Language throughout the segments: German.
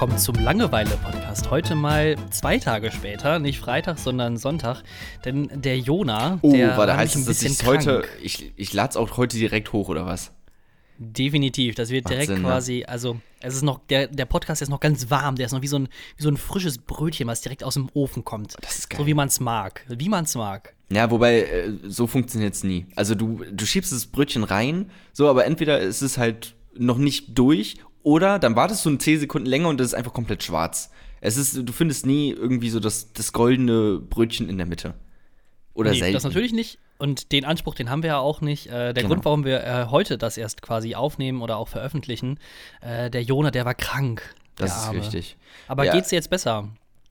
willkommen zum Langeweile-Podcast. Heute mal zwei Tage später, nicht Freitag, sondern Sonntag. Denn der Jona, Oh, der warte, war heißt nämlich das, ein dass bisschen ich heute, ich, ich lade es auch heute direkt hoch, oder was? Definitiv, das wird direkt Sinn, ne? quasi, also es ist noch, der, der Podcast ist noch ganz warm, der ist noch wie so ein, wie so ein frisches Brötchen, was direkt aus dem Ofen kommt. Das ist geil. So wie man es mag. Wie man es mag. Ja, wobei, äh, so funktioniert es nie. Also du, du schiebst das Brötchen rein, so, aber entweder ist es halt noch nicht durch oder dann wartest du 10 Sekunden länger und es ist einfach komplett schwarz. Es ist, du findest nie irgendwie so das, das goldene Brötchen in der Mitte. Oder Nee, selten. das natürlich nicht. Und den Anspruch, den haben wir ja auch nicht. Äh, der Genau. Grund, warum wir äh, heute das erst quasi aufnehmen oder auch veröffentlichen, äh, der Jona, der war krank. Das ist Arme. richtig. Aber Ja. geht's dir jetzt besser?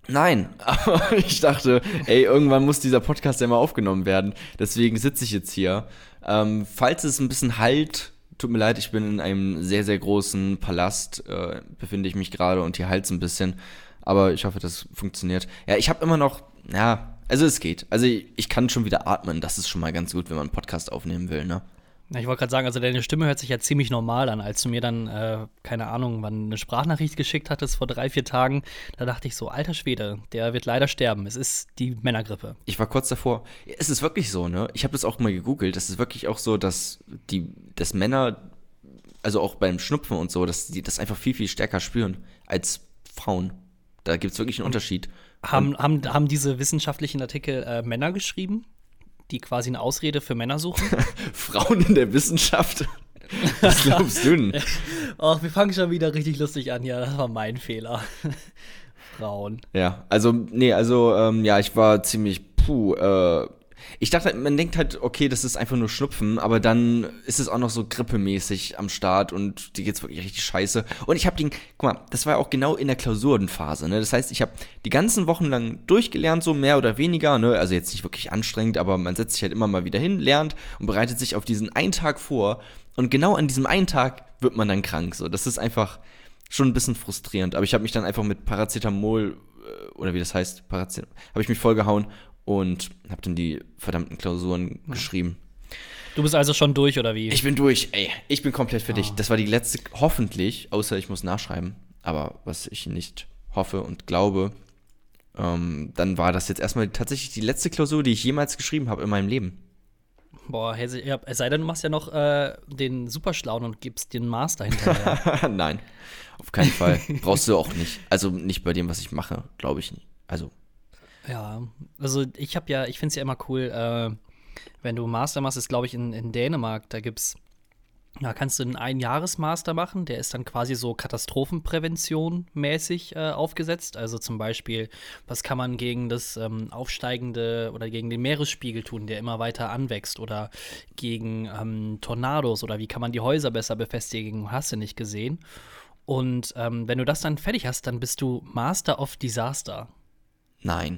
Nein, aber ich dachte, ey, irgendwann muss dieser Podcast ja mal aufgenommen werden. Deswegen sitze ich jetzt hier. Ähm, falls es ein bisschen halt, tut mir leid, ich bin in einem sehr, sehr großen Palast, äh, befinde ich mich gerade und hier halt ein bisschen. Aber ich hoffe, das funktioniert. Ja, ich habe immer noch, ja, also es geht. Also ich, ich kann schon wieder atmen. Das ist schon mal ganz gut, wenn man einen Podcast aufnehmen will, ne? Ich wollte gerade sagen, also deine Stimme hört sich ja ziemlich normal an. Als du mir dann, äh, keine Ahnung, wann eine Sprachnachricht geschickt hattest vor drei, vier Tagen, da dachte ich so, alter Schwede, der wird leider sterben. Es ist die Männergrippe. Ich war kurz davor. Es ist wirklich so, ne? Ich habe das auch mal gegoogelt. Es ist wirklich auch so, dass die, dass Männer, also auch beim Schnupfen und so, dass die das einfach viel, viel stärker spüren als Frauen. Da gibt es wirklich einen Unterschied. Haben, haben, haben diese wissenschaftlichen Artikel äh, Männer geschrieben, die quasi eine Ausrede für Männer suchen? Frauen in der Wissenschaft? Was glaubst du denn? Ach, wir fangen schon wieder richtig lustig an. Ja, das war mein Fehler. Frauen. Ja, also, nee, also, ähm, ja, ich war ziemlich, puh, äh, ich dachte, man denkt halt, okay, das ist einfach nur Schnupfen, aber dann ist es auch noch so grippemäßig am Start und die geht's wirklich richtig scheiße. Und ich habe den, guck mal, das war auch genau in der Klausurenphase, ne? Das heißt, ich habe die ganzen Wochen lang durchgelernt, so mehr oder weniger, ne? Also jetzt nicht wirklich anstrengend, aber man setzt sich halt immer mal wieder hin, lernt und bereitet sich auf diesen einen Tag vor. Und genau an diesem einen Tag wird man dann krank. So, das ist einfach schon ein bisschen frustrierend. Aber ich habe mich dann einfach mit Paracetamol äh, oder wie das heißt, Paracetamol, habe ich mich vollgehauen und habe dann die verdammten Klausuren geschrieben. Du bist also schon durch, oder wie? Ich bin durch, ey. Ich bin komplett fertig. Das war die letzte, hoffentlich, außer ich muss nachschreiben. Aber was ich nicht hoffe und glaube, ähm, dann war das jetzt erstmal tatsächlich die letzte Klausur, die ich jemals geschrieben habe in meinem Leben. Boah, es sei denn, du machst ja noch äh, den Superschlauen und gibst den Master hinterher. Nein, auf keinen Fall. Brauchst du auch nicht. Also nicht bei dem, was ich mache, glaube ich nicht. Also, ja, also ich habe ja, ich finde es ja immer cool, äh, wenn du Master machst, ist glaube ich in, in Dänemark, da gibt's, da kannst du einen Einjahresmaster machen, der ist dann quasi so Katastrophenprävention mäßig äh, aufgesetzt. Also zum Beispiel, was kann man gegen das ähm, aufsteigende oder gegen den Meeresspiegel tun, der immer weiter anwächst oder gegen ähm, Tornados oder wie kann man die Häuser besser befestigen, hast du nicht gesehen. Und ähm, wenn du das dann fertig hast, dann bist du Master of Disaster.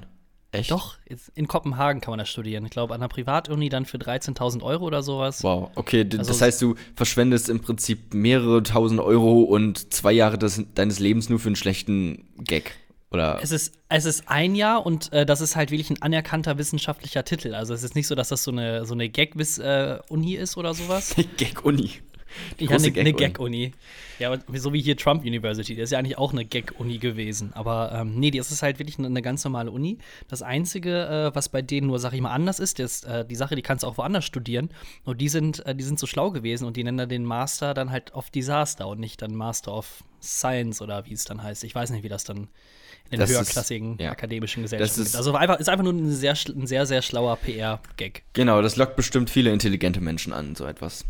nein. Echt? Doch, in Kopenhagen kann man das studieren. Ich glaube, an der Privatuni dann für 13.000 Euro oder sowas. Wow, okay, Also- das heißt, du verschwendest im Prinzip mehrere tausend Euro und zwei Jahre des, deines Lebens nur für einen schlechten Gag. Oder? Es ist, es ist ein Jahr und äh, das ist halt wirklich ein anerkannter wissenschaftlicher Titel. Also es ist nicht so, dass das so eine, so eine Gag-Uni ist oder sowas. Gag-Uni. Ja, eine, Gag-Uni. Gag-Uni. Ja, aber so wie hier Trump University. Das ist ja eigentlich auch eine Gag-Uni gewesen. Aber ähm, nee, das ist halt wirklich eine, eine ganz normale Uni. Das Einzige, äh, was bei denen nur, sag ich mal, anders ist, ist äh, die Sache, die kannst du auch woanders studieren. Nur die sind, äh, die sind so schlau gewesen und die nennen dann den Master dann halt of Disaster und nicht dann Master of Science oder wie es dann heißt. Ich weiß nicht, wie das dann in den Das ist- höherklassigen ja. akademischen Gesellschaften ist- ist. Also einfach, ist einfach nur ein sehr, ein sehr, sehr schlauer PR-Gag. Genau, das lockt bestimmt viele intelligente Menschen an, so etwas.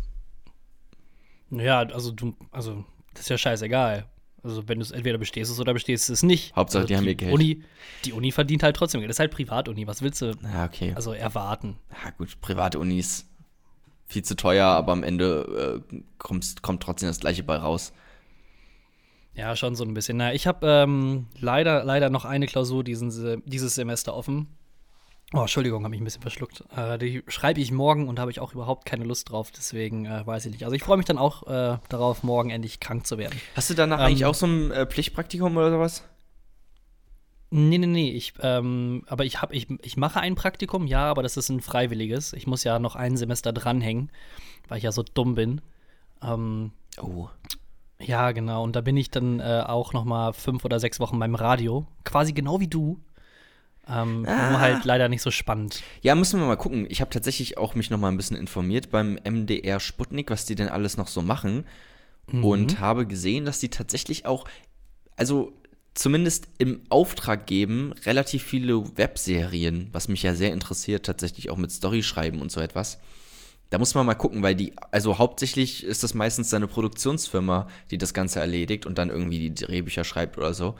Ja, also du, also das ist ja scheißegal. Also wenn du es entweder bestehst es oder bestehst es nicht. Hauptsache, also die haben ihr Geld. Uni, die Uni verdient halt trotzdem Geld. Das ist halt Privatuni. Was willst du Ja, okay. also erwarten? ja, gut, private Unis viel zu teuer, aber am Ende äh, kommst, kommt trotzdem das gleiche bei raus. Ja, schon so ein bisschen. Na, ich habe ähm, leider, leider noch eine Klausur diesen, Se- dieses Semester offen. Oh, Entschuldigung, habe ich ein bisschen verschluckt. Äh, die schreibe ich morgen und da habe ich auch überhaupt keine Lust drauf. Deswegen äh, weiß ich nicht. Also ich freue mich dann auch äh, darauf, morgen endlich krank zu werden. Hast du danach Ähm, eigentlich auch so ein äh, Pflichtpraktikum oder sowas? Nee, nee, nee. Ich, ähm, aber ich, hab, ich, ich mache ein Praktikum, ja, aber das ist ein freiwilliges. Ich muss ja noch ein Semester dranhängen, weil ich ja so dumm bin. Ähm, Oh. Ja, genau. Und da bin ich dann äh, auch noch mal fünf oder sechs Wochen beim Radio. Quasi genau wie du. Ähm, Ah. Nur halt leider nicht so spannend. Ja, müssen wir mal gucken. Ich habe tatsächlich auch mich noch mal ein bisschen informiert beim MDR Sputnik, was die denn alles noch so machen. Und habe gesehen, dass die tatsächlich auch, also zumindest im Auftrag geben, relativ viele Webserien, was mich ja sehr interessiert, tatsächlich auch mit Story schreiben und so etwas. Da muss man mal gucken, weil die, also hauptsächlich ist das meistens eine Produktionsfirma, die das Ganze erledigt und dann irgendwie die Drehbücher schreibt oder so.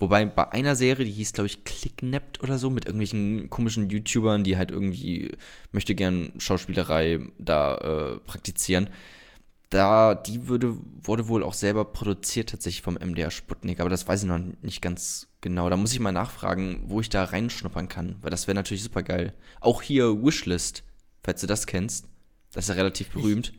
Wobei bei einer Serie, die hieß, glaube ich, Clicknapped oder so, mit irgendwelchen komischen YouTubern, die halt irgendwie möchte gern Schauspielerei da äh, praktizieren. Da, die würde, wurde wohl auch selber produziert tatsächlich vom MDR Sputnik, aber das weiß ich noch nicht ganz genau. Da muss ich mal nachfragen, wo ich da reinschnuppern kann, weil das wäre natürlich super geil. Auch hier Wishlist, falls du das kennst. Das ist ja relativ berühmt.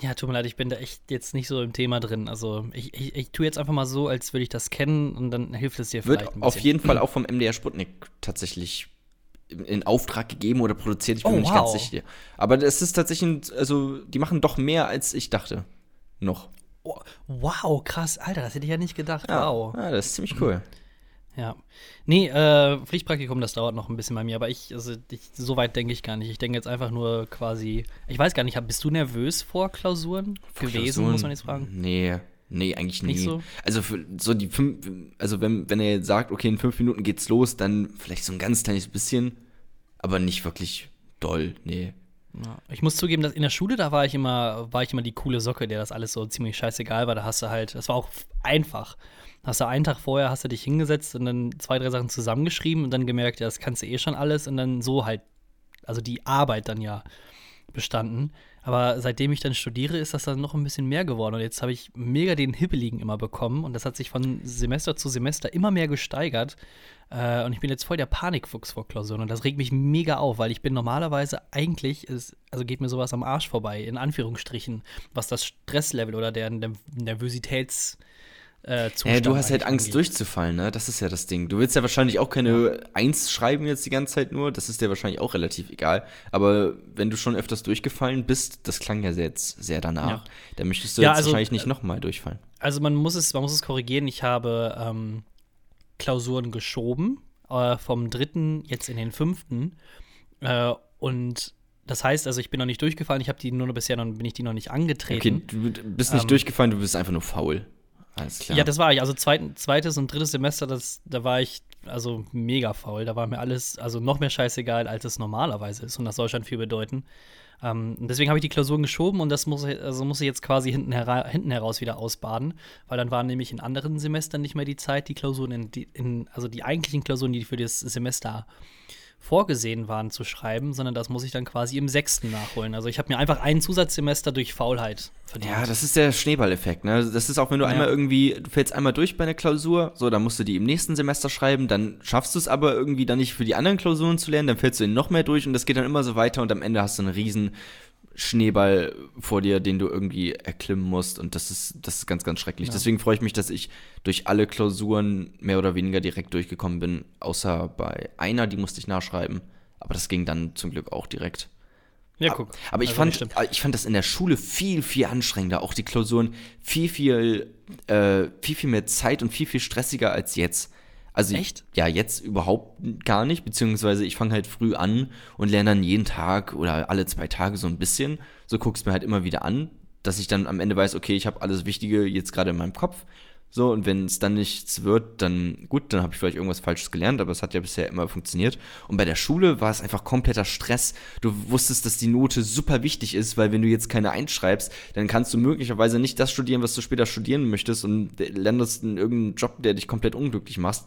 Ja, tut mir leid, ich bin da echt jetzt nicht so im Thema drin. Also ich, ich, ich tue jetzt einfach mal so, als würde ich das kennen und dann hilft es dir vielleicht Wird auf jeden Fall auch vom MDR Sputnik tatsächlich in- Auftrag gegeben oder produziert. Ich bin Oh, mir nicht wow. ganz sicher. Aber das ist tatsächlich, ein, also die machen doch mehr, als ich dachte. Noch. Oh, wow, krass, Alter, das hätte ich ja nicht gedacht. Ja, Wow. ja das ist ziemlich cool. Ja. Nee, äh, Pflichtpraktikum, das dauert noch ein bisschen bei mir, aber ich, also ich, so weit denke ich gar nicht. Ich denke jetzt einfach nur quasi, ich weiß gar nicht, bist du nervös vor Klausuren gewesen, Klausuren? muss man jetzt fragen? Nee, nee, eigentlich nie. Nicht so? Also für so die fünf, also wenn, wenn er jetzt sagt, okay, in fünf Minuten geht's los, dann vielleicht so ein ganz kleines bisschen, aber nicht wirklich doll, nee. Ja. Ich muss zugeben, dass in der Schule, da war ich immer, war ich immer die coole Socke, der das alles so ziemlich scheißegal war. Da hast du halt, das war auch einfach. Hast du einen Tag vorher, hast du dich hingesetzt und dann zwei, drei Sachen zusammengeschrieben und dann gemerkt, ja, das kannst du eh schon alles und dann so halt, also die Arbeit dann ja bestanden. Aber seitdem ich dann studiere, ist das dann noch ein bisschen mehr geworden. Und jetzt habe ich mega den Hibbeligen immer bekommen. Und das hat sich von Semester zu Semester immer mehr gesteigert. Äh, und ich bin jetzt voll der Panikfuchs vor Klausuren. Und das regt mich mega auf, weil ich bin normalerweise eigentlich, ist, also geht mir sowas am Arsch vorbei, in Anführungsstrichen, was das Stresslevel oder der, der Nervositäts. Äh, Ja, Zustand du hast halt Angst angeht. durchzufallen, ne? Das ist ja das Ding. Du willst ja wahrscheinlich auch keine Eins schreiben jetzt die ganze Zeit nur. Das ist dir wahrscheinlich auch relativ egal. Aber wenn du schon öfters durchgefallen bist, das klang ja jetzt sehr danach, Ja. dann möchtest du Ja, jetzt also, wahrscheinlich nicht nochmal durchfallen. Also man muss es, man muss es korrigieren. Ich habe ähm, Klausuren geschoben äh, vom dritten jetzt in den fünften äh, und das heißt, also ich bin noch nicht durchgefallen. Ich habe die nur noch bisher noch bin ich die noch nicht Okay, angetreten. du bist nicht Ähm, durchgefallen, du bist einfach nur faul. Alles klar. Ja, das war ich. Also zweiten, zweites und drittes Semester, das, da war ich also mega faul. Da war mir alles, also noch mehr scheißegal, als es normalerweise ist. Und das soll schon viel bedeuten. Ähm, deswegen habe ich die Klausuren geschoben und das muss, ich- also muss ich jetzt quasi hinten, hera hinten heraus wieder ausbaden. Weil dann waren nämlich in anderen Semestern nicht mehr die Zeit, die Klausuren, in, die, in, also die eigentlichen Klausuren, die für das Semester vorgesehen waren zu schreiben, sondern das muss ich dann quasi im sechsten nachholen. Also ich habe mir einfach ein Zusatzsemester durch Faulheit verdient. Ja, das ist der Schneeballeffekt, ne? Das ist auch, wenn du Ja. einmal irgendwie, du fällst einmal durch bei einer Klausur, so, dann musst du die im nächsten Semester schreiben, dann schaffst du es aber irgendwie dann nicht für die anderen Klausuren zu lernen, dann fällst du in noch mehr durch und das geht dann immer so weiter und am Ende hast du einen riesen Schneeball vor dir, den du irgendwie erklimmen musst und das ist, das ist ganz, ganz schrecklich. Ja. Deswegen freue ich mich, dass ich durch alle Klausuren mehr oder weniger direkt durchgekommen bin, außer bei einer, die musste ich nachschreiben, aber das ging dann zum Glück auch direkt. ja guck. Aber ich Also, fand, das stimmt. ich fand das in der Schule viel, viel anstrengender. Auch die Klausuren viel, viel, äh, viel, viel mehr Zeit und viel, viel stressiger als jetzt. Also Echt? ja, jetzt überhaupt gar nicht, beziehungsweise ich fange halt früh an und lerne dann jeden Tag oder alle zwei Tage so ein bisschen. So guck's mir halt immer wieder an, dass ich dann am Ende weiß, okay, ich habe alles Wichtige jetzt gerade in meinem Kopf. So, und wenn es dann nichts wird, dann gut, dann habe ich vielleicht irgendwas Falsches gelernt, aber es hat ja bisher immer funktioniert. Und bei der Schule war es einfach kompletter Stress. Du wusstest, dass die Note super wichtig ist, weil wenn du jetzt keine einschreibst, dann kannst du möglicherweise nicht das studieren, was du später studieren möchtest und landest in irgendeinem Job, der dich komplett unglücklich macht.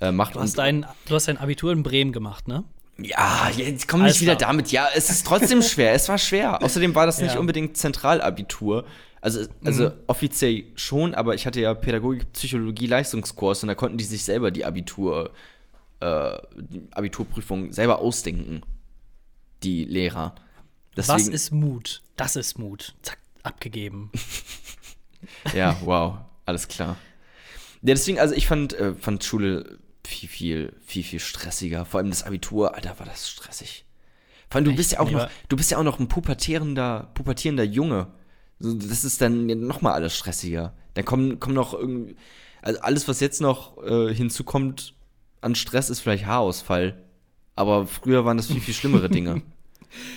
Äh, macht Du hast, dein, du hast dein Abitur in Bremen gemacht, ne? ja, jetzt komm Alles nicht wieder klar. damit. Ja, es ist trotzdem schwer. Es war schwer. Außerdem war das nicht Ja. unbedingt Zentralabitur. Also, also offiziell schon, aber ich hatte ja Pädagogik, Psychologie, Leistungskurs und da konnten die sich selber die Abitur, äh, die Abiturprüfung selber ausdenken. Die Lehrer. Was Deswegen, ist Mut? Das ist Mut. Zack, abgegeben. Ja, wow, alles klar. Ja, deswegen, also ich fand, äh, fand Schule viel, viel, viel, viel stressiger. Vor allem das Abitur, Alter, war das stressig. Vor allem, du Echt? bist ja auch noch, du bist ja auch noch ein pubertierender, pubertierender Junge. Das ist dann noch mal alles stressiger. Dann kommen, kommen noch irgendwie, also alles, was jetzt noch äh, hinzukommt an Stress, ist vielleicht Haarausfall. Aber früher waren das viel, viel schlimmere Dinge.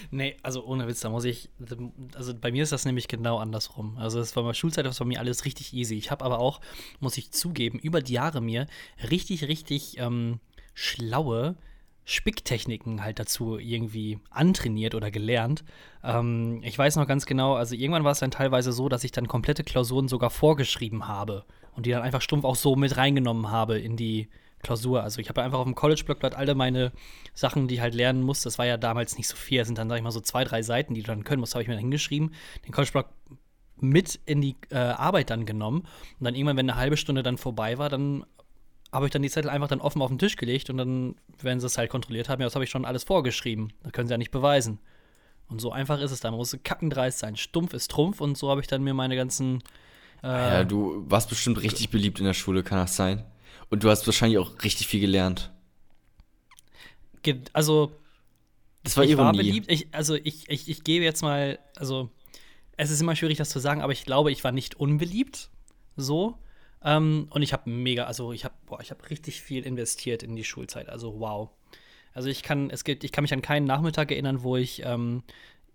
Nee, also ohne Witz, da muss ich, also bei mir ist das nämlich genau andersrum. Also es war bei Schulzeit, das war mir alles richtig easy. Ich habe aber auch, muss ich zugeben, über die Jahre mir richtig, richtig ähm, schlaue Spicktechniken halt dazu irgendwie antrainiert oder gelernt. Ähm, ich weiß noch ganz genau, also irgendwann war es dann teilweise so, dass ich dann komplette Klausuren sogar vorgeschrieben habe und die dann einfach stumpf auch so mit reingenommen habe in die Klausur. Also ich habe einfach auf dem College-Blockblatt alle meine Sachen, die ich halt lernen muss. Das war ja damals nicht so viel. Das sind dann, sag ich mal, so zwei, drei Seiten, die du dann können musst, habe ich mir dann hingeschrieben. Den College-Block mit in die äh, Arbeit dann genommen. Und dann irgendwann, wenn eine halbe Stunde dann vorbei war, dann habe ich dann die Zettel einfach dann offen auf den Tisch gelegt und dann, wenn sie es halt kontrolliert haben, ja, das habe ich schon alles vorgeschrieben. Das können sie ja nicht beweisen. Und so einfach ist es dann. Man muss kackendreist sein. Stumpf ist Trumpf und so habe ich dann mir meine ganzen. Äh, ja, du warst bestimmt richtig beliebt in der Schule, kann das sein? Und du hast wahrscheinlich auch richtig viel gelernt. Also, das war ich Ironie. war beliebt. Ich, also, ich, ich, ich gebe jetzt mal, also, es ist immer schwierig, das zu sagen, aber ich glaube, ich war nicht unbeliebt. So. Ähm, und ich habe mega, also ich habe, ich richtig viel investiert in die Schulzeit. Also wow. Also ich kann, es gibt, ich kann mich an keinen Nachmittag erinnern, wo ich ähm,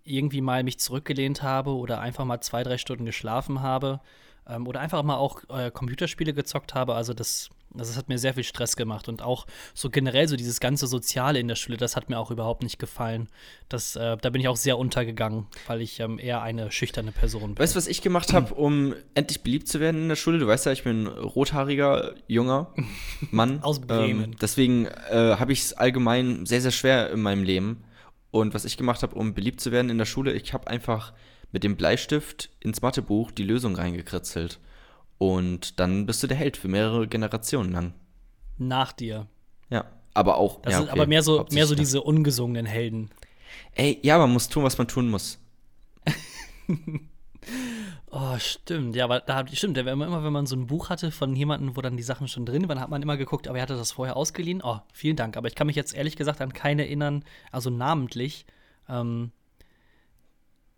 irgendwie mal mich zurückgelehnt habe oder einfach mal zwei, drei Stunden geschlafen habe ähm, oder einfach mal auch äh, Computerspiele gezockt habe. Also das, das hat mir sehr viel Stress gemacht und auch so generell so dieses ganze Soziale in der Schule, das hat mir auch überhaupt nicht gefallen. Das, äh, da bin ich auch sehr untergegangen, weil ich ähm, eher eine schüchterne Person bin. Weißt du, was ich gemacht habe, um endlich beliebt zu werden in der Schule? Du weißt ja, ich bin ein rothaariger, junger Mann. Aus Bremen. Ähm, deswegen äh, habe ich es allgemein sehr, sehr schwer in meinem Leben. Und was ich gemacht habe, um beliebt zu werden in der Schule, ich habe einfach mit dem Bleistift ins Mathebuch die Lösung reingekritzelt. Und dann bist du der Held für mehrere Generationen lang. Nach dir. Ja, aber auch. Das ja, sind aber mehr so, mehr so diese ungesungenen Helden. Ey, ja, man muss tun, was man tun muss. oh, stimmt. Ja, aber da stimmt, immer, immer, wenn man so ein Buch hatte von jemandem, wo dann die Sachen schon drin waren, hat man immer geguckt, aber er hatte das vorher ausgeliehen. Oh, vielen Dank. Aber ich kann mich jetzt ehrlich gesagt an keinen erinnern, also namentlich, ähm,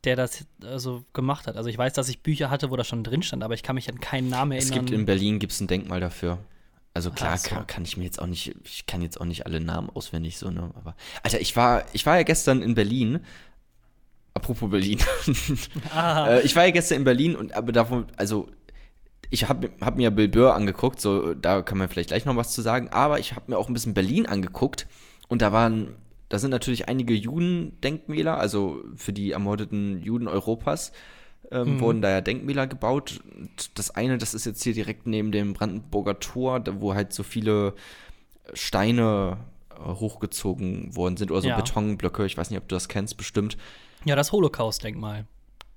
der das also gemacht hat. Also ich weiß, dass ich Bücher hatte, wo das schon drin stand, aber ich kann mich an keinen Namen erinnern. Es gibt in Berlin gibt's ein Denkmal dafür. Also klar so. kann, kann, ich mir jetzt auch nicht, ich kann jetzt auch nicht alle Namen auswendig so, ne? Aber Alter, ich war, ich war ja gestern in Berlin. Apropos Berlin. äh, ich war ja gestern in Berlin und aber davon, also ich habe hab mir Bill Burr angeguckt, so da kann man vielleicht gleich noch was zu sagen, aber ich habe mir auch ein bisschen Berlin angeguckt und da waren da sind natürlich einige Judendenkmäler, also für die ermordeten Juden Europas ähm, mhm. wurden da ja Denkmäler gebaut. Und das eine, das ist jetzt hier direkt neben dem Brandenburger Tor, wo halt so viele Steine äh, hochgezogen worden sind oder so ja. Betonblöcke. Ich weiß nicht, ob du das kennst, bestimmt. Ja, das Holocaust-Denkmal.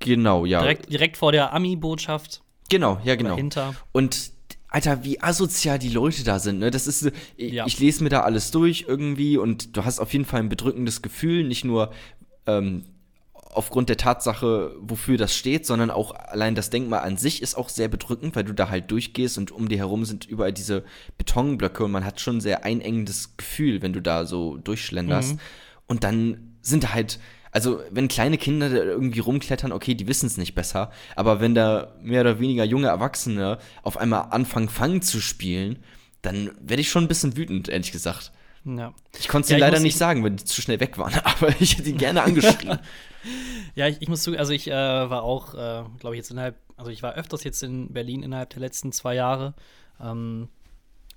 Genau, ja. Direkt, direkt vor der Ami-Botschaft. Genau, ja, genau. Dahinter. Und Alter, wie asozial die Leute da sind, ne? Das ist, ich, ja. ich lese mir da alles durch irgendwie und du hast auf jeden Fall ein bedrückendes Gefühl, nicht nur ähm, aufgrund der Tatsache, wofür das steht, sondern auch allein das Denkmal an sich ist auch sehr bedrückend, weil du da halt durchgehst und um dir herum sind überall diese Betonblöcke und man hat schon ein sehr einengendes Gefühl, wenn du da so durchschlenderst. Mhm. Und dann sind da halt also wenn kleine Kinder irgendwie rumklettern, okay, die wissen es nicht besser, aber wenn da mehr oder weniger junge Erwachsene auf einmal anfangen, Fang zu spielen, dann werde ich schon ein bisschen wütend, ehrlich gesagt. Ja. Ich konnte es ja, leider nicht sagen, weil die zu schnell weg waren, aber ich hätte die gerne angeschrieben. ja, ich, ich, muss zu, also ich äh, war auch, äh, glaube ich, jetzt innerhalb, also ich war öfters jetzt in Berlin innerhalb der letzten zwei Jahre. Ähm,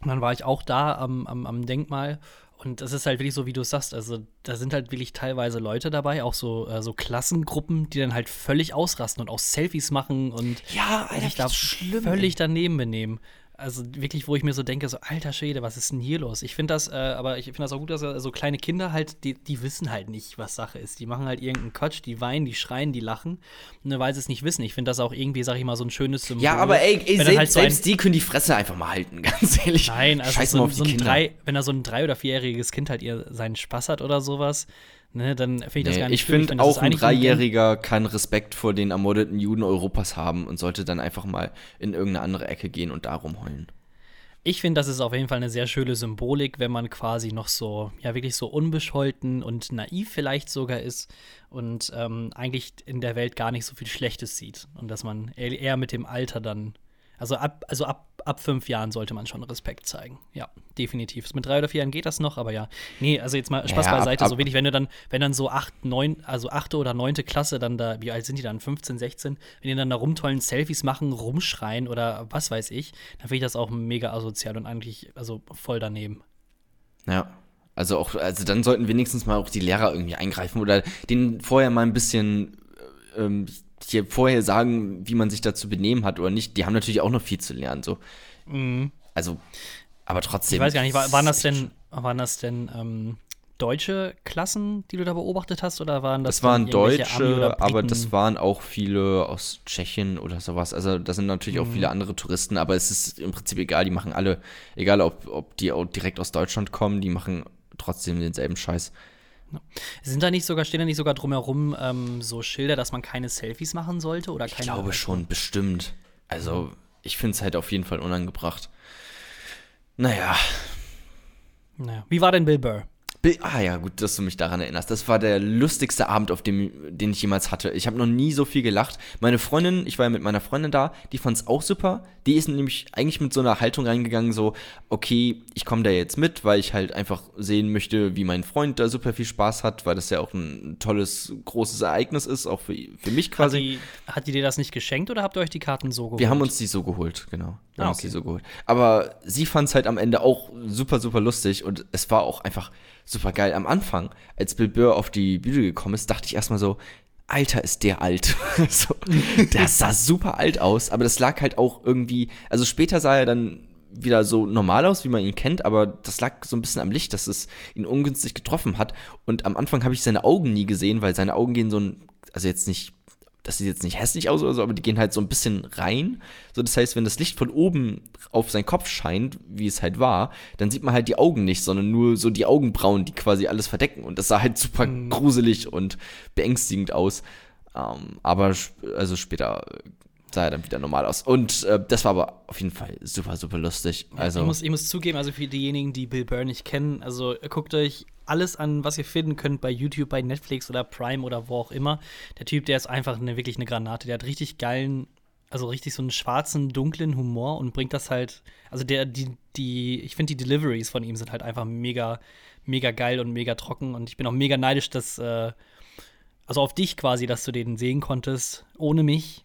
dann war ich auch da am, am, am Denkmal und das ist halt wirklich so, wie du es sagst. Also, da sind halt wirklich teilweise Leute dabei, auch so, äh, so Klassengruppen, die dann halt völlig ausrasten und auch Selfies machen und ja, Alter, sich da schlimm, völlig daneben benehmen also wirklich, wo ich mir so denke, so alter Schwede, was ist denn hier los? Ich finde das, äh, aber ich finde das auch gut, dass so kleine Kinder halt, die, die wissen halt nicht, was Sache ist. Die machen halt irgendeinen Quatsch, die weinen, die schreien, die lachen, ne, weil sie es nicht wissen. Ich finde das auch irgendwie, sag ich mal, so ein schönes Symbol. Ja, aber ey, ey selbst, halt so selbst die können die Fresse einfach mal halten, ganz ehrlich. Nein, also Scheiß so, mal auf die so Kinder. drei, wenn da so ein drei- oder vierjähriges Kind halt ihr seinen Spaß hat oder sowas, ne, dann finde ich das gar nicht Ich finde auch ein Dreijähriger kann Respekt vor den ermordeten Juden Europas haben und sollte dann einfach mal in irgendeine andere Ecke gehen und da rumheulen. Ich finde, das ist auf jeden Fall eine sehr schöne Symbolik, wenn man quasi noch so, ja, wirklich so unbescholten und naiv vielleicht sogar ist und ähm, eigentlich in der Welt gar nicht so viel Schlechtes sieht. Und dass man eher mit dem Alter dann Also ab, also ab, ab fünf Jahren sollte man schon Respekt zeigen. Ja, definitiv. Mit drei oder vier Jahren geht das noch, aber ja. Nee, also jetzt mal Spaß Ja, ab- beiseite. so ab- wenig, wenn du dann, wenn dann so acht, neun, also achte oder neunte Klasse dann da, wie alt sind die dann? 15, 16? Wenn die dann da rumtollen, Selfies machen, rumschreien oder was weiß ich, dann finde ich das auch mega asozial und eigentlich, also voll daneben. Ja. Also auch, also dann sollten wenigstens mal auch die Lehrer irgendwie eingreifen oder denen vorher mal ein bisschen äh, ähm, hier vorher sagen, wie man sich dazu benehmen hat oder nicht. Die haben natürlich auch noch viel zu lernen, so. Also, aber trotzdem. Mhm. Ich weiß gar nicht, war, waren das denn, waren das denn ähm, deutsche Klassen, die du da beobachtet hast, oder waren das Das waren Deutsche, aber das waren auch viele aus Tschechien oder sowas. Also da sind natürlich auch Mhm. viele andere Touristen, aber es ist im Prinzip egal, die machen alle, egal ob, ob die auch direkt aus Deutschland kommen, die machen trotzdem denselben Scheiß. Sind da nicht sogar, stehen da nicht sogar drumherum ähm, so Schilder, dass man keine Selfies machen sollte oder Ich keine? glaube schon, bestimmt. Also ich finde es halt auf jeden Fall unangebracht. Naja. Naja. Wie war denn Bill Burr? Ah ja, gut, dass du mich daran erinnerst. Das war der lustigste Abend, auf dem, den ich jemals hatte. Ich habe noch nie so viel gelacht. Meine Freundin, ich war ja mit meiner Freundin da, die fand es auch super. Die ist nämlich eigentlich mit so einer Haltung reingegangen, so, okay, ich komme da jetzt mit, weil ich halt einfach sehen möchte, wie mein Freund da super viel Spaß hat, weil das ja auch ein tolles, großes Ereignis ist, auch für, für mich Hat quasi. die, hat die dir das nicht geschenkt oder habt ihr euch die Karten so geholt? Wir haben uns die so geholt, genau. Wir Ah, haben uns okay. die so geholt. Aber sie fand es halt am Ende auch super, super lustig und es war auch einfach super geil. Am Anfang, als Bill Burr auf die Bühne gekommen ist, dachte ich erstmal so, Alter, ist der alt. so, der sah super alt aus, aber das lag halt auch irgendwie, also später sah er dann wieder so normal aus, wie man ihn kennt, aber das lag so ein bisschen am Licht, dass es ihn ungünstig getroffen hat. Und am Anfang habe ich seine Augen nie gesehen, weil seine Augen gehen so ein, also jetzt nicht das sieht jetzt nicht hässlich aus oder so, aber die gehen halt so ein bisschen rein. So, das heißt, wenn das Licht von oben auf seinen Kopf scheint, wie es halt war, dann sieht man halt die Augen nicht, sondern nur so die Augenbrauen, die quasi alles verdecken. Und das sah halt super gruselig und beängstigend aus. Ähm, aber also später sah er dann wieder normal aus. Und äh, das war aber auf jeden Fall super, super lustig. Also, ich, muss, ich muss zugeben, also für diejenigen, die Bill Burr nicht kennen, also guckt euch alles an, was ihr finden könnt bei YouTube, bei Netflix oder Prime oder wo auch immer. Der Typ, der ist einfach eine, wirklich eine Granate. Der hat richtig geilen, also richtig so einen schwarzen, dunklen Humor und bringt das halt, also der, die, die, ich finde die Deliveries von ihm sind halt einfach mega, mega geil und mega trocken und ich bin auch mega neidisch, dass, äh, also auf dich quasi, dass du den sehen konntest, ohne mich.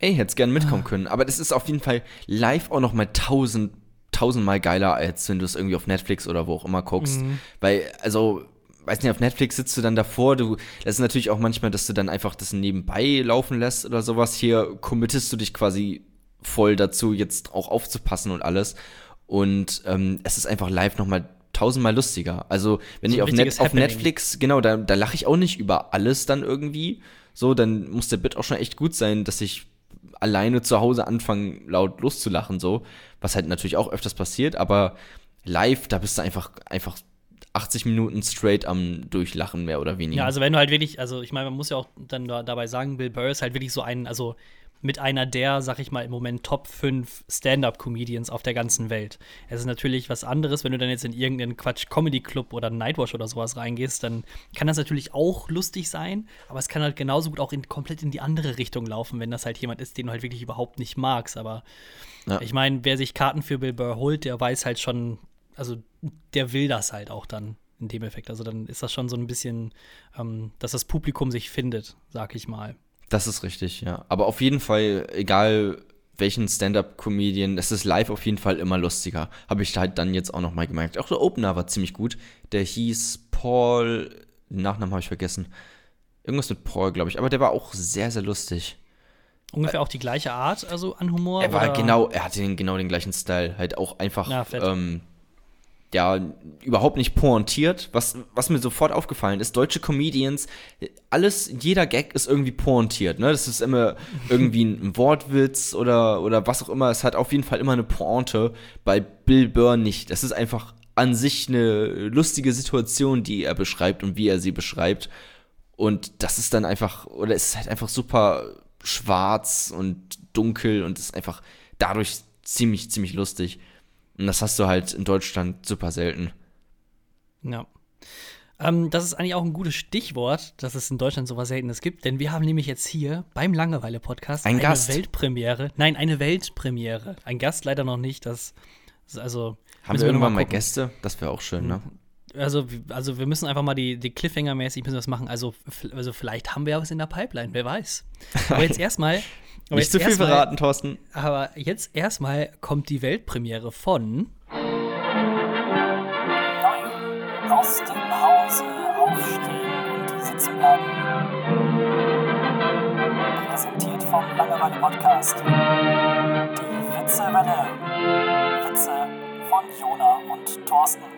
Ey, hätte gern Ah. mitkommen können. Aber das ist auf jeden Fall live auch noch mal tausend, tausendmal geiler, als wenn du es irgendwie auf Netflix oder wo auch immer guckst. Mhm. Weil, also, weiß nicht, auf Netflix sitzt du dann davor, du, das ist natürlich auch manchmal, dass du dann einfach das nebenbei laufen lässt oder sowas. Hier committest du dich quasi voll dazu, jetzt auch aufzupassen und alles. Und ähm, es ist einfach live noch mal tausendmal lustiger. Also, wenn So ich auf, Net auf. Netflix, genau, da, da lache ich auch nicht über alles dann irgendwie. So, dann muss der Bit auch schon echt gut sein, dass ich alleine zu Hause anfange, laut loszulachen, so. Was halt natürlich auch öfters passiert, aber live, da bist du einfach, einfach 80 Minuten straight am Durchlachen, mehr oder weniger. Ja, also wenn du halt wirklich, also ich meine, man muss ja auch dann da, dabei sagen, Bill Burr ist halt wirklich so ein, also mit einer der, sag ich mal, im Moment Top 5 Stand-Up-Comedians auf der ganzen Welt. Es ist natürlich was anderes, wenn du dann jetzt in irgendeinen Quatsch-Comedy-Club oder Nightwatch oder sowas reingehst, dann kann das natürlich auch lustig sein, aber es kann halt genauso gut auch in, komplett in die andere Richtung laufen, wenn das halt jemand ist, den du halt wirklich überhaupt nicht magst. Aber Ja. ich meine, wer sich Karten für Bill Burr holt, der weiß halt schon, also der will das halt auch dann in dem Effekt. Also dann ist das schon so ein bisschen, ähm, dass das Publikum sich findet, sag ich mal. Das ist richtig, ja. Aber auf jeden Fall, egal welchen Stand-Up-Comedian, es ist live auf jeden Fall immer lustiger. Habe ich halt dann jetzt auch noch mal gemerkt. Auch der Opener war ziemlich gut. Der hieß Paul, den Nachnamen habe ich vergessen. Irgendwas mit Paul, glaube ich. Aber der war auch sehr, sehr lustig. Ungefähr auch die gleiche Art, also an Humor. Er war oder? genau, er hatte den, genau den gleichen Style. Halt auch einfach, Ja, fett. ähm, ja, überhaupt nicht pointiert. Was, was mir sofort aufgefallen ist, deutsche Comedians, alles, jeder Gag ist irgendwie pointiert, ne? Das ist immer irgendwie ein Wortwitz oder, oder was auch immer. Es hat auf jeden Fall immer eine Pointe. Bei Bill Burr nicht. Das ist einfach an sich eine lustige Situation, die er beschreibt und wie er sie beschreibt. Und das ist dann einfach, oder es ist halt einfach super schwarz und dunkel und ist einfach dadurch ziemlich, ziemlich lustig. Und das hast du halt in Deutschland super selten. Ja. Ähm, das ist eigentlich auch ein gutes Stichwort, dass es in Deutschland sowas Seltenes gibt, denn wir haben nämlich jetzt hier beim Langeweile-Podcast Ein eine Gast. Weltpremiere. Nein, eine Weltpremiere. Ein Gast leider noch nicht. Das, das also. Haben wir irgendwann mal gucken. Gäste? Das wäre auch schön, ne? Also, also wir müssen einfach mal die, die Cliffhanger-mäßig müssen wir das machen. Also, also vielleicht haben wir ja was in der Pipeline, wer weiß. Aber jetzt erstmal. Aber Nicht zu viel verraten, Thorsten. Aber jetzt erstmal kommt die Weltpremiere von. Neu aus dem Hause aufstehen und sitzen bleiben. Präsentiert vom Langeweile Podcast. Die Witzewelle. Witze von Jona und Thorsten.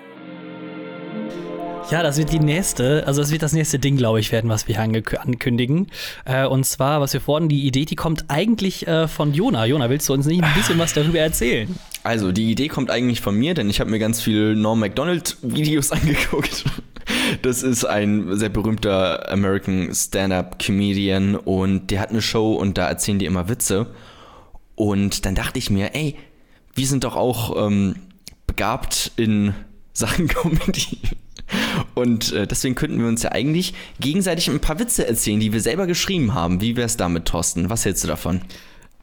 Ja, das wird die nächste, also das wird das nächste Ding, glaube ich, werden, was wir hier ankündigen. Äh, und zwar, was wir vorhin, die Idee, die kommt eigentlich äh, von Jona. Jona, willst du uns nicht ein bisschen was darüber erzählen? Also, die Idee kommt eigentlich von mir, denn ich habe mir ganz viele Norm MacDonald-Videos angeguckt. Das ist ein sehr berühmter American Stand-Up-Comedian und der hat eine Show und da erzählen die immer Witze. Und dann dachte ich mir, ey, wir sind doch auch ähm, begabt in Sachen Comedy. Und äh, deswegen könnten wir uns ja eigentlich gegenseitig ein paar Witze erzählen, die wir selber geschrieben haben. Wie wär's damit, Thorsten? Was hältst du davon?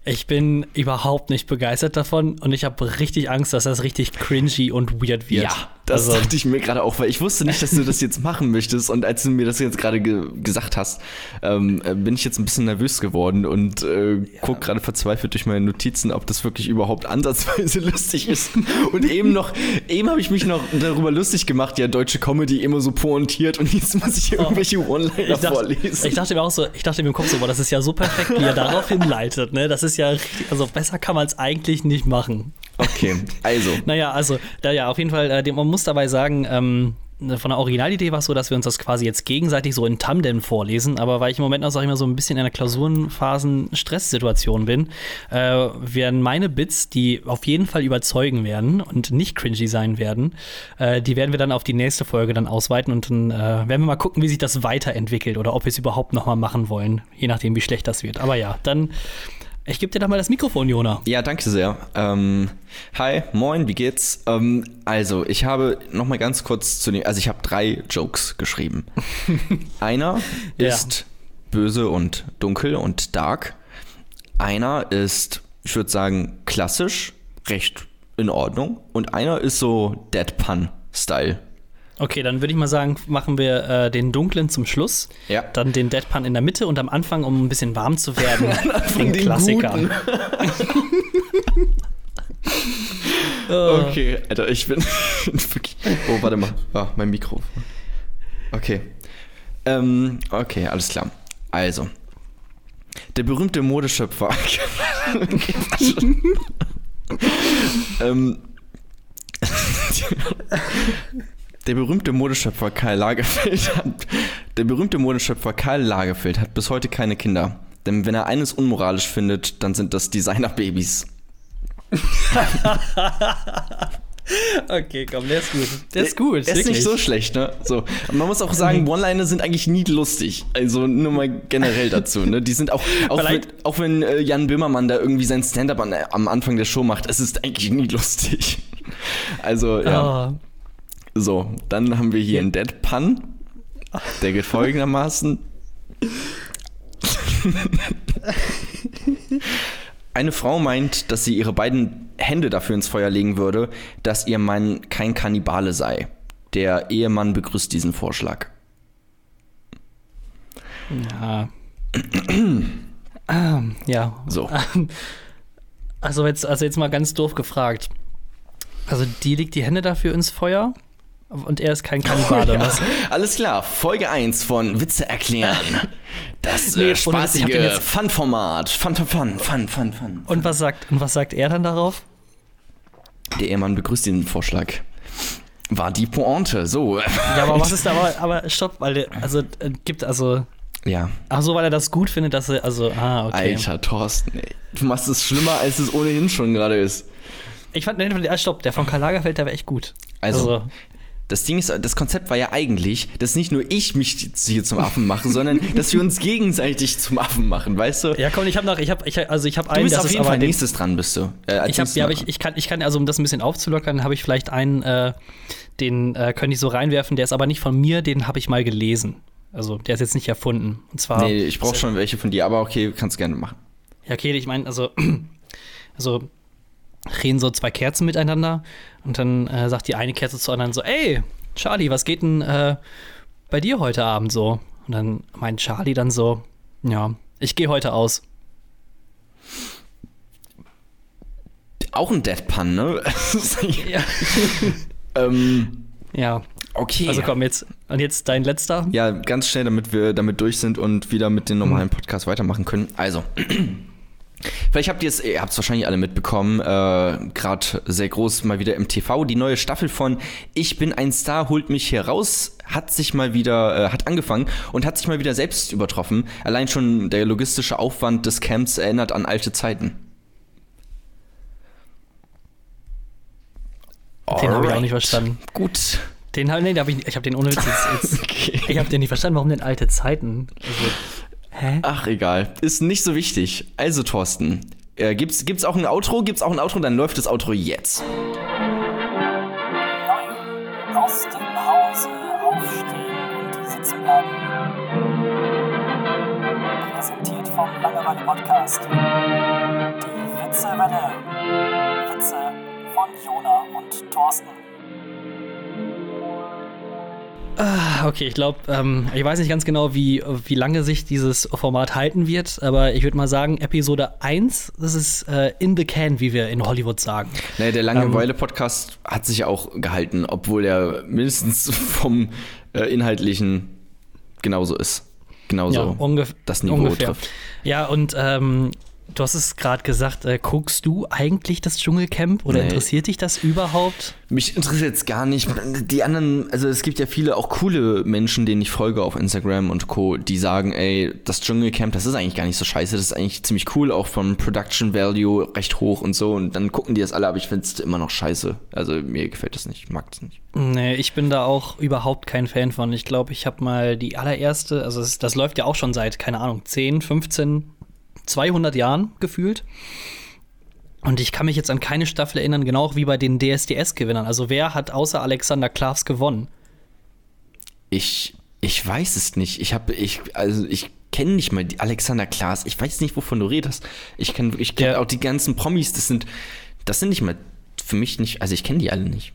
Ich bin überhaupt nicht begeistert davon und ich habe richtig Angst, dass das richtig cringy und weird wird. Das also, dachte ich mir gerade auch, weil ich wusste nicht, dass du das jetzt machen möchtest. Und als du mir das jetzt gerade ge gesagt hast, ähm, äh, bin ich jetzt ein bisschen nervös geworden und äh, guck gerade verzweifelt durch meine Notizen, ob das wirklich überhaupt ansatzweise lustig ist. Und eben noch, eben habe ich mich noch darüber lustig gemacht, ja, deutsche Comedy immer so pointiert und jetzt muss ich hier irgendwelche One-Liner Oh. ich dachte, vorlesen. ich dachte mir auch so, ich dachte mir im Kopf so, boah, das ist ja so perfekt, wie er darauf hinleitet, ne? Das ist ja richtig, also besser kann man es eigentlich nicht machen. Okay, also. Naja, also, da ja, auf jeden Fall, äh, man muss dabei sagen, ähm, von der Originalidee war es so, dass wir uns das quasi jetzt gegenseitig so in Tandem vorlesen, aber weil ich im Moment noch, sag ich mal, so ein bisschen in einer Klausurenphasen-Stresssituation bin, äh, werden meine Bits, die auf jeden Fall überzeugen werden und nicht cringy sein werden, äh, die werden wir dann auf die nächste Folge dann ausweiten und dann äh, werden wir mal gucken, wie sich das weiterentwickelt oder ob wir es überhaupt noch mal machen wollen, je nachdem, wie schlecht das wird. Aber ja, dann, ich gebe dir doch mal das Mikrofon, Jona. Ja, danke sehr. Ähm, hi, moin, wie geht's? Ähm, also, ich habe noch mal ganz kurz zu den, also ich habe drei Jokes geschrieben. Einer Ja. ist böse und dunkel und dark. Einer ist, ich würde sagen, klassisch, recht in Ordnung. Und einer ist so Deadpan-Style. Okay, dann würde ich mal sagen, machen wir äh, den dunklen zum Schluss. Ja. Dann den Deadpan in der Mitte und am Anfang, um ein bisschen warm zu werden, den, den Klassiker. guten. Äh, Okay, Alter, ich bin. Oh, warte mal. Ah, mein Mikro. Okay. Ähm, okay, alles klar. Also. Der berühmte Modeschöpfer. Okay, ähm, der berühmte Modeschöpfer Karl Lagerfeld hat. Der berühmte Modeschöpfer Karl Lagerfeld hat bis heute keine Kinder. Denn wenn er eines unmoralisch findet, dann sind das Designerbabys. Okay, komm, der ist gut. Der ist gut. Er ist nicht wirklich. so schlecht, ne? So. Und man muss auch sagen, One-Liner sind eigentlich nie lustig. Also nur mal generell dazu, ne? Die sind auch, auch wenn, Vielleicht- auch wenn äh, Jan Böhmermann da irgendwie sein Stand-up an, am Anfang der Show macht, es ist eigentlich nie lustig. Also, ja. Oh. So, dann haben wir hier einen Deadpan. Der geht folgendermaßen. Eine Frau meint, dass sie ihre beiden Hände dafür ins Feuer legen würde, dass ihr Mann kein Kannibale sei. Der Ehemann begrüßt diesen Vorschlag. Ja. ähm, ja. So. Also jetzt, also jetzt mal ganz doof gefragt. Also die legt die Hände dafür ins Feuer und er ist kein Kannibale. Ja, Was? alles klar, Folge 1 von Witze erklären. Das Nee, äh, spaßige Fun-Format. Fun, fun, fun, fun, fun, fun. Und was sagt, und was sagt er dann darauf? Der Ehemann begrüßt den Vorschlag. War die Pointe, so. Ja, aber was ist da, aber, aber stopp, weil der, also äh, gibt, also, Ja, ach so, weil er das gut findet, dass er, also, ah, okay. Alter, Thorsten, ey. Du machst es schlimmer, als es ohnehin schon gerade ist. Ich fand, nee, ah, stopp, der von Karl Lagerfeld, der war echt gut. Also, Das Ding ist, das Konzept war ja eigentlich, dass nicht nur ich mich hier zum Affen mache, sondern dass wir uns gegenseitig zum Affen machen, weißt du? Ja, komm, ich habe noch, ich habe, ich, also ich habe Du einen, bist das auf jeden Fall nächstes dran, bist du. Äh, Ich habe, ja, aber ich, ich kann, ich kann, also um das ein bisschen aufzulockern, habe ich vielleicht einen, äh, den äh, könnte ich so reinwerfen, der ist aber nicht von mir, den habe ich mal gelesen. Also der ist jetzt nicht erfunden. Und zwar. Nee, ich brauche schon welche von dir, aber okay, kannst gerne machen. Ja, okay, ich meine, also, also reden so zwei Kerzen miteinander und dann äh, sagt die eine Kerze zur anderen so, ey, Charlie, was geht denn äh, bei dir heute Abend so? Und dann meint Charlie dann so, ja, ich gehe heute aus. Auch ein Deadpan, ne? Ja. ähm, ja, okay. also komm jetzt. Und jetzt dein letzter. Ja, ganz schnell, damit wir damit durch sind und wieder mit dem normalen Podcast weitermachen können. Also, vielleicht habt ihr es, ihr habt es wahrscheinlich alle mitbekommen, äh, gerade sehr groß mal wieder im TV. Die neue Staffel von Ich bin ein Star, holt mich hier raus, hat sich mal wieder, äh, hat angefangen und hat sich mal wieder selbst übertroffen. Allein schon der logistische Aufwand des Camps erinnert an alte Zeiten. Den habe ich auch nicht verstanden. Gut. Den nee, den hab ich, ich habe den ohne Witz jetzt, jetzt Okay. Ich habe den nicht verstanden, warum denn alte Zeiten? Also, hä? Ach, egal. Ist nicht so wichtig. Also, Thorsten, äh, gibt's, gibt's auch ein Outro? Gibt's auch ein Outro? Dann läuft das Outro jetzt. Neu aus dem Hause aufstehen und sitzen bleiben. Präsentiert vom Langeweile Podcast. Die Witzewelle. Witze von Jona und Thorsten. Ah, Okay, ich glaube, ähm, ich weiß nicht ganz genau, wie, wie lange sich dieses Format halten wird, aber ich würde mal sagen, Episode 1, das ist äh, in the can, wie wir in Hollywood sagen. Naja, der Langeweile-Podcast hat sich auch gehalten, obwohl er mindestens vom äh, Inhaltlichen genauso ist. Genauso ungef das Niveau ungefähr. trifft. Ja, und ähm, du hast es gerade gesagt, äh, guckst du eigentlich das Dschungelcamp oder Nee. interessiert dich das überhaupt? Mich interessiert jetzt gar nicht. Die anderen, also es gibt ja viele auch coole Menschen, denen ich folge auf Instagram und Co., die sagen, ey, das Dschungelcamp, das ist eigentlich gar nicht so scheiße, das ist eigentlich ziemlich cool, auch vom Production Value recht hoch und so. Und dann gucken die das alle, aber ich finde es immer noch scheiße. Also mir gefällt das nicht, ich mag das nicht. Nee, ich bin da auch überhaupt kein Fan von. Ich glaube, ich habe mal die allererste, also das, das läuft ja auch schon seit, keine Ahnung, 10, 15, 200 Jahren gefühlt. Und ich kann mich jetzt an keine Staffel erinnern, genau auch wie bei den DSDS-Gewinnern. Also wer hat außer Alexander Klavs gewonnen? Ich, ich weiß es nicht. Ich habe, ich, also ich kenne nicht mal die Alexander Klaas. Ich weiß nicht, wovon du redest. Ich kenne ich kenn Der- auch die ganzen Promis, das sind, das sind nicht mal für mich nicht, also ich kenne die alle nicht.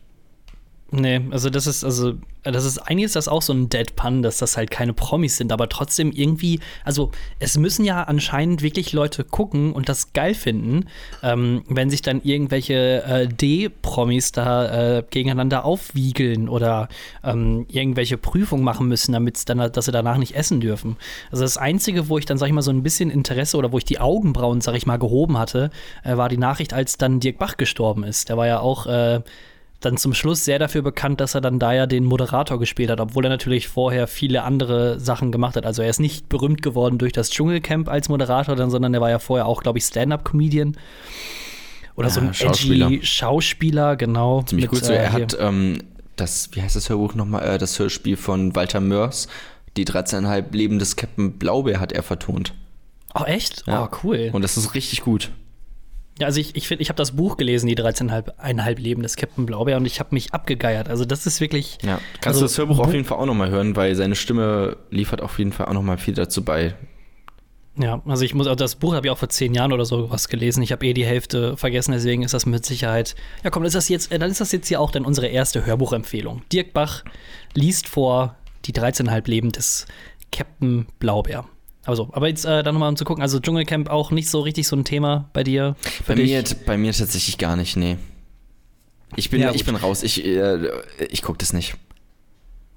Nee, also das ist, also, das ist, eigentlich ist das auch so ein Deadpan, dass das halt keine Promis sind, aber trotzdem irgendwie, also es müssen ja anscheinend wirklich Leute gucken und das geil finden, ähm, wenn sich dann irgendwelche äh, D-Promis da äh, gegeneinander aufwiegeln oder ähm, irgendwelche Prüfungen machen müssen, damit dann, dass sie danach nicht essen dürfen. Also das Einzige, wo ich dann, sag ich mal, so ein bisschen Interesse oder wo ich die Augenbrauen, sag ich mal, gehoben hatte, äh, war die Nachricht, als dann Dirk Bach gestorben ist. Der war ja auch äh, dann zum Schluss sehr dafür bekannt, dass er dann da ja den Moderator gespielt hat, obwohl er natürlich vorher viele andere Sachen gemacht hat. Also er ist nicht berühmt geworden durch das Dschungelcamp als Moderator, dann, sondern er war ja vorher auch, glaube ich, Stand-up-Comedian. Oder so Ja, ein Schauspieler. edgy Schauspieler, genau. Ziemlich mit, gut so. äh, Er hier- hat ähm, das, wie heißt das Hörbuch nochmal, äh, das Hörspiel von Walter Mörs, die 13,5 Leben des Captain Blaubeer hat er vertont. Oh, echt? Ja. Oh, cool. Und das ist richtig gut. Ja, also ich, ich finde, ich habe das Buch gelesen, die 13,5 Leben des Captain Blaubeer, und ich habe mich abgegeiert. Also das ist wirklich. Ja. Kannst also, du das Hörbuch auf jeden Fall auch nochmal hören, weil seine Stimme liefert auf jeden Fall auch nochmal viel dazu bei. Ja, also ich muss auch das Buch habe ich auch vor zehn Jahren oder so was gelesen. Ich habe eh die Hälfte vergessen, deswegen ist das mit Sicherheit. Ja, komm, ist das jetzt, äh, dann ist das jetzt hier auch dann unsere erste Hörbuchempfehlung. Dirk Bach liest vor die 13,5 Leben des Captain Blaubeer. Also, aber jetzt äh, dann nochmal um zu gucken. Also Dschungelcamp auch nicht so richtig so ein Thema bei dir. Bei dich? mir, bei mir tatsächlich gar nicht, nee. Ich bin, Ja, ich bin raus. Ich, äh, ich gucke das nicht.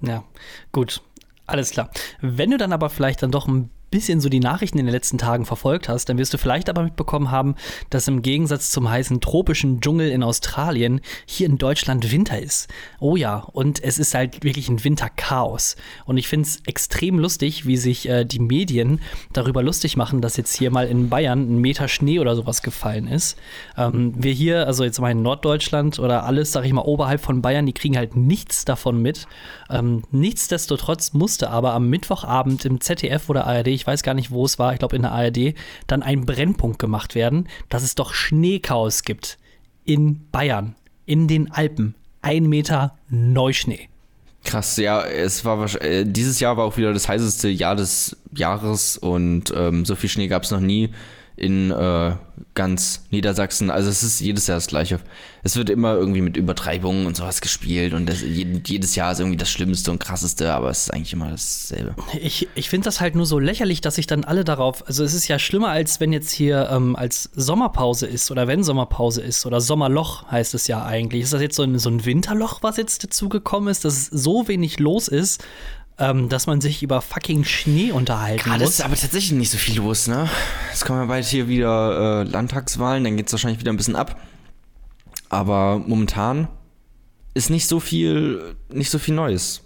Ja, gut. Alles klar. Wenn du dann aber vielleicht dann doch ein bisschen so die Nachrichten in den letzten Tagen verfolgt hast, dann wirst du vielleicht aber mitbekommen haben, dass im Gegensatz zum heißen tropischen Dschungel in Australien hier in Deutschland Winter ist. Oh ja, und es ist halt wirklich ein Winterchaos. Und ich finde es extrem lustig, wie sich äh, die Medien darüber lustig machen, dass jetzt hier mal in Bayern ein Meter Schnee oder sowas gefallen ist. Ähm, wir hier, also jetzt mal in Norddeutschland oder alles, sag ich mal, oberhalb von Bayern, die kriegen halt nichts davon mit. Ähm, nichtsdestotrotz musste aber am Mittwochabend im ZDF oder ARD, ich weiß gar nicht, wo es war, ich glaube in der ARD, dann ein Brennpunkt gemacht werden, dass es doch Schneechaos gibt in Bayern, in den Alpen. Ein Meter Neuschnee. Krass, ja, es war äh, dieses Jahr war auch wieder das heißeste Jahr des Jahres und ähm, so viel Schnee gab es noch nie in äh, ganz Niedersachsen. Also es ist jedes Jahr das Gleiche. Es wird immer irgendwie mit Übertreibungen und sowas gespielt und das, jedes Jahr ist irgendwie das Schlimmste und Krasseste, aber es ist eigentlich immer dasselbe. Ich, ich finde das halt nur so lächerlich, dass sich dann alle darauf, also es ist ja schlimmer, als wenn jetzt hier ähm, als Sommerpause ist oder wenn Sommerpause ist oder Sommerloch heißt es ja eigentlich. Ist das jetzt so ein, so ein Winterloch, was jetzt dazugekommen ist, dass so wenig los ist? Ähm, dass man sich über fucking Schnee unterhalten Gerade muss. ist aber tatsächlich nicht so viel los, ne? Es kommen ja bald hier wieder äh, Landtagswahlen, dann geht es wahrscheinlich wieder ein bisschen ab. Aber momentan ist nicht so viel, nicht so viel Neues.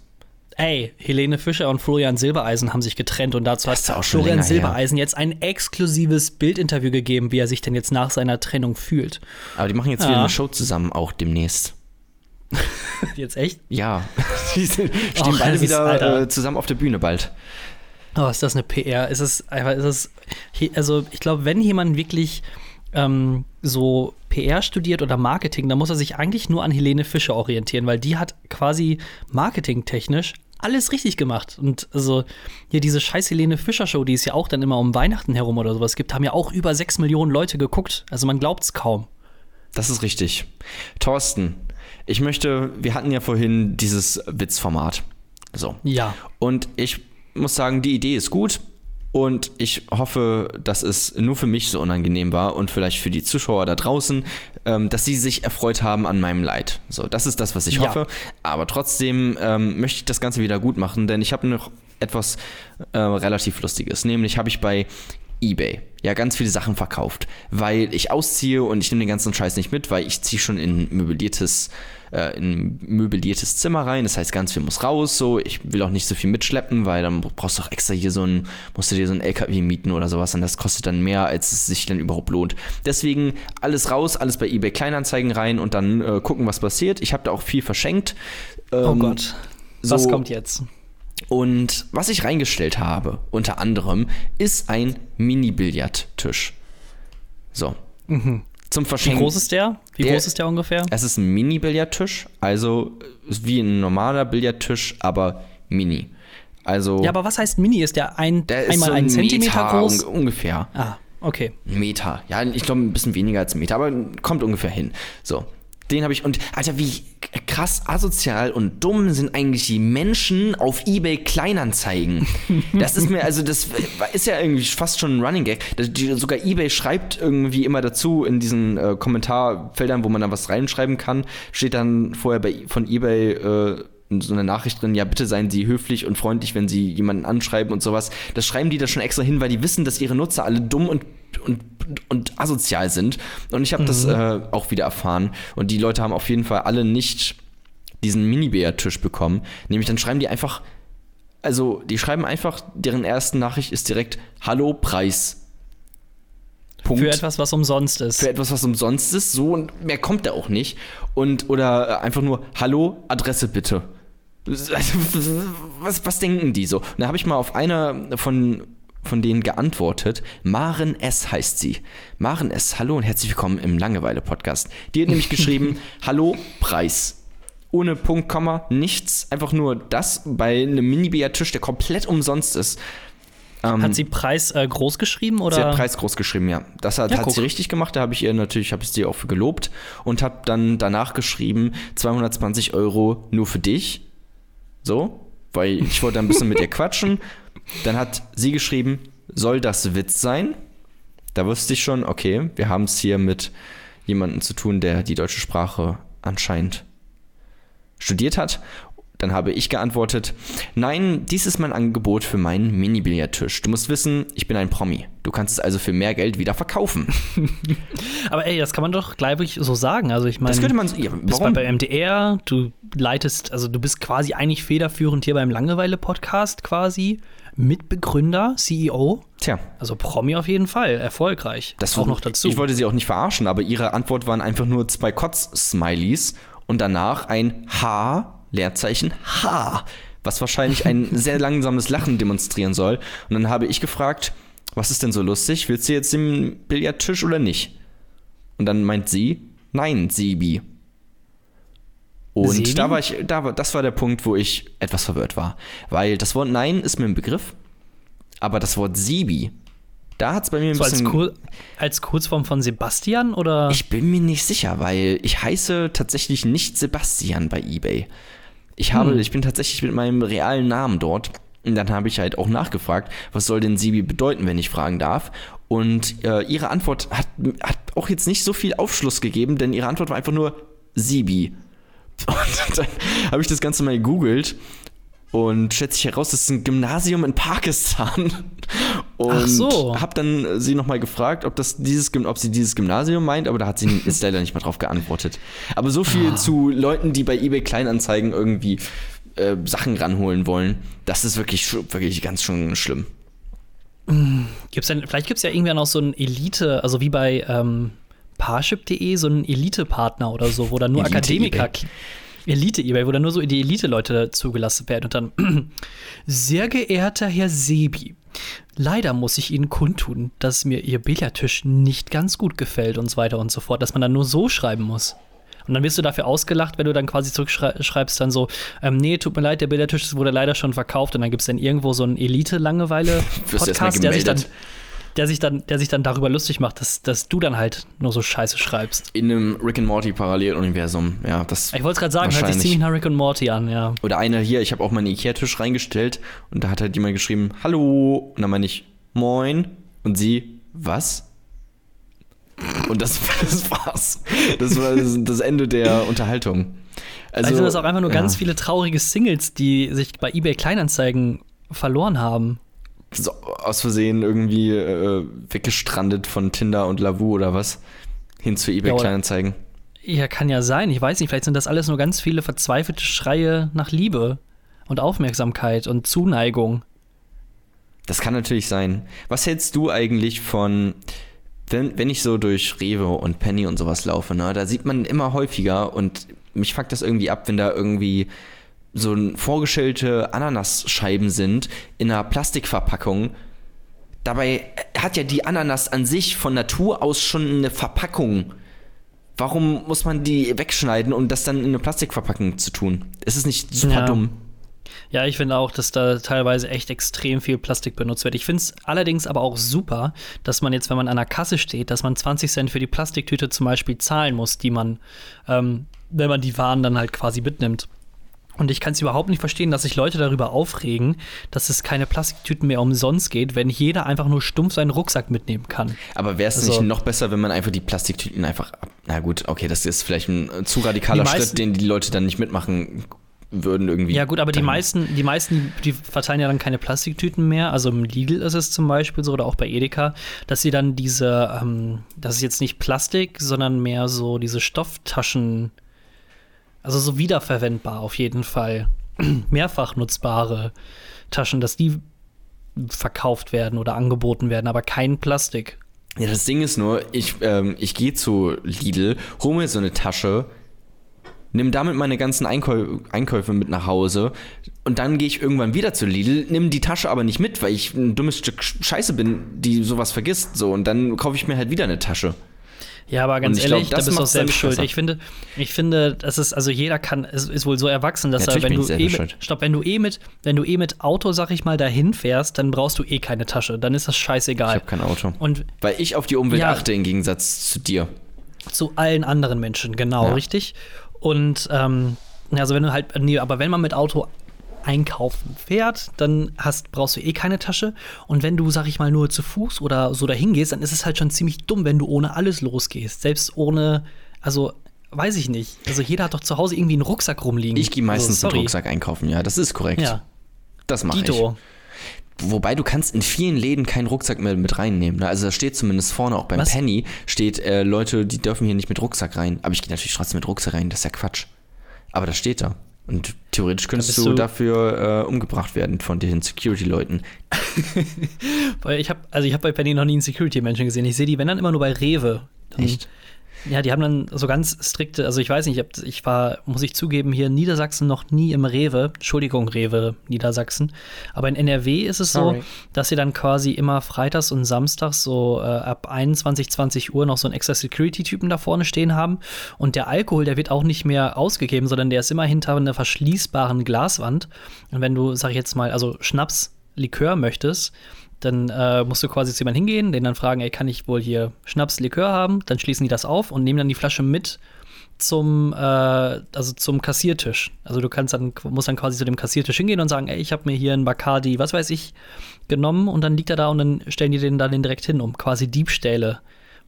Ey, Helene Fischer und Florian Silbereisen haben sich getrennt und dazu hat Florian länger her. Silbereisen jetzt ein exklusives Bildinterview gegeben, wie er sich denn jetzt nach seiner Trennung fühlt. Aber die machen jetzt Ja. wieder eine Show zusammen, auch demnächst. Jetzt echt? Ja, die sind, stehen Och, beide ist- wieder Alter. äh, zusammen auf der Bühne bald. Oh, ist das eine PR? Ist es einfach, ist es, also ich glaube, wenn jemand wirklich ähm, so PR studiert oder Marketing, dann muss er sich eigentlich nur an Helene Fischer orientieren, weil die hat quasi marketingtechnisch alles richtig gemacht. Und also hier diese scheiß Helene Fischer Show, die es ja auch dann immer um Weihnachten herum oder sowas gibt, haben ja auch über sechs Millionen Leute geguckt. Also man glaubt es kaum. Das ist richtig. Thorsten, ich möchte, wir hatten ja vorhin dieses Witzformat. So. Ja. Und ich muss sagen, die Idee ist gut. Und ich hoffe, dass es nur für mich so unangenehm war und vielleicht für die Zuschauer da draußen, ähm, dass sie sich erfreut haben an meinem Leid. So, das ist das, was ich Ja. hoffe. Aber trotzdem ähm, möchte ich das Ganze wieder gut machen, denn ich habe noch etwas äh, relativ Lustiges. Nämlich habe ich bei eBay ja ganz viele Sachen verkauft, weil ich ausziehe und ich nehme den ganzen Scheiß nicht mit, weil ich ziehe schon in möbliertes äh, in ein möbliertes Zimmer rein. Das heißt, ganz viel muss raus. So, ich will auch nicht so viel mitschleppen, weil dann brauchst du auch extra hier so ein, musst du dir so ein LKW mieten oder sowas und das kostet dann mehr, als es sich dann überhaupt lohnt. Deswegen alles raus, alles bei eBay Kleinanzeigen rein und dann äh, gucken, was passiert. Ich habe da auch viel verschenkt. Oh Ähm, Gott. Was so- kommt jetzt? und was ich reingestellt habe, unter anderem, ist ein Mini-Billardtisch. So. Zum Wie Verschenken. groß ist der? Wie Der- groß ist der ungefähr? Es ist ein Mini-Billardtisch, also ist wie ein normaler Billardtisch, aber mini. Also Ja, aber was heißt Mini? Ist der ein, der ist einmal so ein Zentimeter Meter groß? unge- ungefähr. Ah, okay. Meter. Ja, ich glaube ein bisschen weniger als ein Meter, aber kommt ungefähr hin. So. Den habe ich und Alter, wie krass asozial und dumm sind eigentlich die Menschen auf eBay Kleinanzeigen. Das ist mir also das ist ja irgendwie fast schon ein Running Gag. Sogar eBay schreibt irgendwie immer dazu in diesen äh, Kommentarfeldern, wo man da was reinschreiben kann, steht dann vorher bei von eBay äh, so eine Nachricht drin, ja, bitte seien Sie höflich und freundlich, wenn Sie jemanden anschreiben und sowas. Das schreiben die da schon extra hin, weil die wissen, dass ihre Nutzer alle dumm und, und, und asozial sind. Und ich habe das äh, auch wieder erfahren. Und die Leute haben auf jeden Fall alle nicht diesen Mini-Bär-Tisch bekommen. Nämlich dann schreiben die einfach, also die schreiben einfach, deren erste Nachricht ist direkt Hallo, Preis. Punkt Für etwas, was umsonst ist. für etwas, was umsonst ist, so und mehr kommt da auch nicht. Und oder äh, einfach nur Hallo, Adresse bitte. Was, was denken die so? Und da habe ich mal auf einer von, von denen geantwortet. Maren S. heißt sie. Maren S. Hallo und herzlich willkommen im Langeweile-Podcast. Die hat nämlich geschrieben: Hallo, Preis. Ohne Punkt, Komma, nichts. Einfach nur das bei einem Mini-Tisch, der komplett umsonst ist. Ähm, Hat sie Preis äh, groß geschrieben oder? Sie hat Preis groß geschrieben, ja. Das hat, Ja, hat sie richtig gemacht. Da habe ich ihr natürlich, habe ich sie auch für gelobt und habe dann danach geschrieben 220 Euro nur für dich. So, weil ich wollte ein bisschen mit ihr quatschen. Dann hat sie geschrieben, soll das Witz sein? Da wusste ich schon, okay, wir haben es hier mit jemandem zu tun, der die deutsche Sprache anscheinend studiert hat. Dann habe ich geantwortet, nein, dies ist mein Angebot für meinen Mini-Billardtisch. Du musst wissen, ich bin ein Promi. Du kannst es also für mehr Geld wieder verkaufen. Aber ey, das kann man doch gleich so sagen. Also ich meine, Das könnte man so. Ja, du bist bei, beim MDR, du leitest, also du bist quasi eigentlich federführend hier beim Langeweile-Podcast quasi. Mitbegründer, CEO. Tja, Also Promi auf jeden Fall, erfolgreich. das auch noch dazu. Ich wollte sie auch nicht verarschen, aber ihre Antwort waren einfach nur zwei Kotz-Smileys und danach ein H, Leerzeichen H, was wahrscheinlich ein sehr langsames Lachen demonstrieren soll. Und dann habe ich gefragt, was ist denn so lustig? Willst du jetzt den Billardtisch oder nicht? Und dann meint sie, nein, Sebi. Und Sebi? da war ich, da war, das war der Punkt, wo ich etwas verwirrt war. Weil das Wort Nein ist mir ein Begriff, aber das Wort Sebi, da hat es bei mir ein so als, bisschen. Kur als Kurzform von Sebastian oder? Ich bin mir nicht sicher, weil ich heiße tatsächlich nicht Sebastian bei eBay. Ich habe, ich bin tatsächlich mit meinem realen Namen dort. Und dann habe ich halt auch nachgefragt, was soll denn Sibi bedeuten, wenn ich fragen darf. Und äh, ihre Antwort hat, hat auch jetzt nicht so viel Aufschluss gegeben, denn ihre Antwort war einfach nur Sibi. Und dann habe ich das Ganze mal gegoogelt und stellt sich heraus, das ist ein Gymnasium in Pakistan. Und Ach so. habe dann äh, sie nochmal gefragt, ob, das dieses, ob sie dieses Gymnasium meint, aber da hat sie jetzt leider nicht mal drauf geantwortet. Aber so viel Ah. zu Leuten, die bei eBay Kleinanzeigen irgendwie äh, Sachen ranholen wollen, das ist wirklich, wirklich ganz schön schlimm. Gibt's denn, vielleicht gibt es ja irgendwann auch so ein Elite, also wie bei ähm, Parship.de, so einen Elite-Partner oder so, wo dann nur Elite Akademiker. eBay. Elite-eBay, wo dann nur so die Elite-Leute zugelassen werden und dann, sehr geehrter Herr Sebi, leider muss ich Ihnen kundtun, dass mir Ihr Billardtisch nicht ganz gut gefällt und so weiter und so fort, dass man dann nur so schreiben muss. Und dann wirst du dafür ausgelacht, wenn du dann quasi zurückschreibst, dann so, ähm, nee, tut mir leid, der Billardtisch wurde leider schon verkauft. Und dann gibt es dann irgendwo so einen Elite-Langeweile-Podcast, der sich dann. Der sich dann, der sich dann darüber lustig macht, dass, dass du dann halt nur so Scheiße schreibst. In einem Rick and Morty Paralleluniversum, ja, das. Ich wollte es gerade sagen, hört sich ziemlich nach Rick und Morty an, ja. Oder einer hier, ich habe auch meinen Ikea-Tisch reingestellt und da hat halt jemand geschrieben, hallo. Und dann meine ich, moin. Und sie, was? Und das, das war's. Das war das, das Ende der Unterhaltung. Also, sind das auch einfach nur ja, ganz viele traurige Singles, die sich bei eBay Kleinanzeigen verloren haben. So, aus Versehen irgendwie äh, weggestrandet von Tinder und Lavu oder was. Hin zu eBay Ja, Kleinanzeigen. Ja, kann ja sein. Ich weiß nicht, vielleicht sind das alles nur ganz viele verzweifelte Schreie nach Liebe und Aufmerksamkeit und Zuneigung. Das kann natürlich sein. Was hältst du eigentlich von, wenn, wenn ich so durch Rewe und Penny und sowas laufe, ne, da sieht man immer häufiger und mich fuckt das irgendwie ab, wenn da irgendwie so ein vorgestellte Ananasscheiben sind in einer Plastikverpackung. Dabei hat ja die Ananas an sich von Natur aus schon eine Verpackung. Warum muss man die wegschneiden, um das dann in eine Plastikverpackung zu tun? Ist es nicht super Ja. dumm? Ja, ich finde auch, dass da teilweise echt extrem viel Plastik benutzt wird. Ich finde es allerdings aber auch super, dass man jetzt, wenn man an der Kasse steht, dass man 20 Cent für die Plastiktüte zum Beispiel zahlen muss, die man, ähm, wenn man die Waren dann halt quasi mitnimmt. Und ich kann es überhaupt nicht verstehen, dass sich Leute darüber aufregen, dass es keine Plastiktüten mehr umsonst geht, wenn jeder einfach nur stumpf seinen Rucksack mitnehmen kann. Aber wäre es Also- nicht noch besser, wenn man einfach die Plastiktüten einfach ab. Na gut, okay, das ist vielleicht ein zu radikaler meisten- Schritt, den die Leute dann nicht mitmachen würden irgendwie. Ja, gut, aber die meisten, die meisten, die verteilen ja dann keine Plastiktüten mehr. Also im Lidl ist es zum Beispiel so oder auch bei Edeka, dass sie dann diese, ähm, das ist jetzt nicht Plastik, sondern mehr so diese Stofftaschen, also so wiederverwendbar auf jeden Fall. Mehrfach nutzbare Taschen, dass die verkauft werden oder angeboten werden, aber kein Plastik. Ja, das Ding ist nur, ich, ähm, ich gehe zu Lidl, hole mir so eine Tasche, nimm damit meine ganzen Einkäu Einkäufe mit nach Hause und dann gehe ich irgendwann wieder zu Lidl, nimm die Tasche aber nicht mit, weil ich ein dummes Stück Scheiße bin, die sowas vergisst. So, und dann kaufe ich mir halt wieder eine Tasche. Ja, aber ganz Und ich glaub, ehrlich, da das bist du auch selbst schuld. Ich finde, ich finde, das ist, also jeder kann, es ist wohl so erwachsen, dass er, Natürlich wenn du ich eh mit, stopp, wenn du eh mit, wenn du eh mit Auto, sag ich mal, dahin fährst, dann brauchst du eh keine Tasche. Dann ist das Ich scheißegal. habe kein Auto. Und Weil ich auf die Umwelt Ja. achte im Gegensatz zu dir. zu allen anderen Menschen, genau, Ja. richtig. Und ähm, also wenn du halt, nee, aber wenn man mit Auto einkaufen fährt, dann hast, brauchst du eh keine Tasche. Und wenn du, sag ich mal, nur zu Fuß oder so dahin gehst, dann ist es halt schon ziemlich dumm, wenn du ohne alles losgehst. Selbst ohne, also weiß ich nicht. Also jeder hat doch zu Hause irgendwie einen Rucksack rumliegen. Ich gehe meistens mit sorry. Rucksack einkaufen, ja, das ist korrekt. Ja, Das mache ich. Wobei du kannst in vielen Läden keinen Rucksack mehr mit reinnehmen. Ne? Also da steht zumindest vorne auch beim Was? Penny steht, äh, Leute, die dürfen hier nicht mit Rucksack rein. Aber ich gehe natürlich trotzdem mit Rucksack rein, das ist ja Quatsch. Aber das steht da. Und theoretisch könntest du, du- dafür äh, umgebracht werden von den Security-Leuten. Weil ich habe, also ich habe bei Penny noch nie einen Security-Menschen gesehen. Ich sehe die, wenn dann immer nur bei Rewe. Dann, Echt? Ja, die haben dann so ganz strikte, also ich weiß nicht, ich, war, muss ich zugeben, hier in Niedersachsen noch nie im Rewe. Entschuldigung, Rewe, Niedersachsen. Aber in NRW ist es Sorry. so, dass sie dann quasi immer freitags und samstags so äh, ab 21, 20 Uhr noch so einen extra Security-Typen da vorne stehen haben. Und der Alkohol, der wird auch nicht mehr ausgegeben, sondern der ist immer hinter einer verschließbaren Glaswand. Und wenn du, sag ich jetzt mal, also Schnaps, Likör möchtest, dann äh, musst du quasi zu jemandem hingehen, den dann fragen, ey, kann ich wohl hier Schnaps, Likör haben? Dann schließen die das auf und nehmen dann die Flasche mit zum, äh, also zum Kassiertisch. Also du kannst dann, musst dann quasi zu dem Kassiertisch hingehen und sagen, ey, ich habe mir hier einen Bacardi, was weiß ich, genommen und dann liegt er da und dann stellen die den dann den direkt hin, um quasi Diebstähle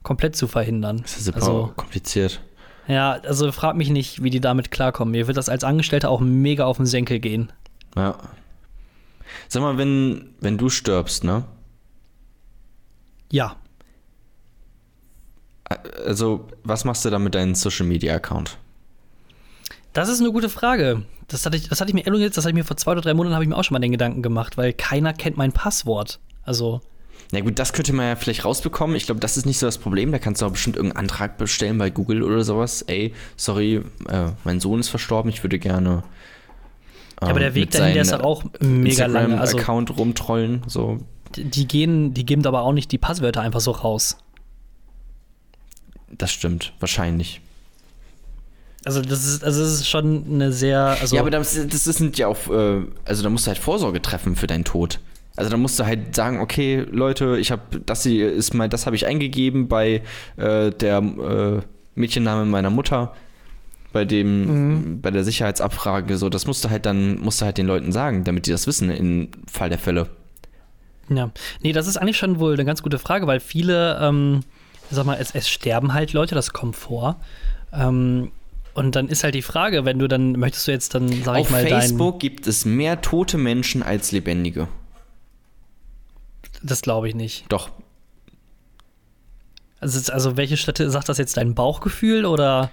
komplett zu verhindern. Das ist super also, kompliziert. ja, also frag mich nicht, wie die damit klarkommen. Mir wird das als Angestellter auch mega auf den Senkel gehen. Ja. Sag mal, wenn, wenn du stirbst, ne? Ja, Also, was machst du da mit deinem Social-Media-Account? Das ist eine gute Frage. Das hatte ich, das hatte ich mir gesagt, das hatte ich mir vor zwei oder drei Monaten habe ich mir auch schon mal den Gedanken gemacht, weil keiner kennt mein Passwort. Also, Na gut, das könnte man ja vielleicht rausbekommen. Ich glaube, das ist nicht so das Problem. Da kannst du auch bestimmt irgendeinen Antrag bestellen bei Google oder sowas. Ey, sorry, äh, mein Sohn ist verstorben, ich würde gerne. Ja, aber der Weg dahin, der ist doch auch mega lang. Also, Account rumtrollen, so. die- die gehen, die geben aber auch nicht die Passwörter einfach so raus. Das stimmt, wahrscheinlich. Also, das ist, also das ist schon eine sehr, also, ja, aber das, das sind ja auch, äh, also da musst du halt Vorsorge treffen für deinen Tod. Also da musst du halt sagen, okay, Leute, ich habe das hier ist mein, das habe ich eingegeben bei äh, der äh, Mädchenname meiner Mutter, bei dem, bei der Sicherheitsabfrage, so, das musst du halt dann, musst du halt den Leuten sagen, damit die das wissen im Fall der Fälle. ja. Nee, das ist eigentlich schon wohl eine ganz gute Frage, weil viele, ähm, sag mal, es, es sterben halt Leute, das kommt vor. Ähm, und dann ist halt die Frage, wenn du dann, möchtest du jetzt dann, sag Auf ich mal, Facebook gibt es mehr tote Menschen als lebendige. das glaube ich nicht. Doch, Also, also welche Statistik, sagt das jetzt dein Bauchgefühl oder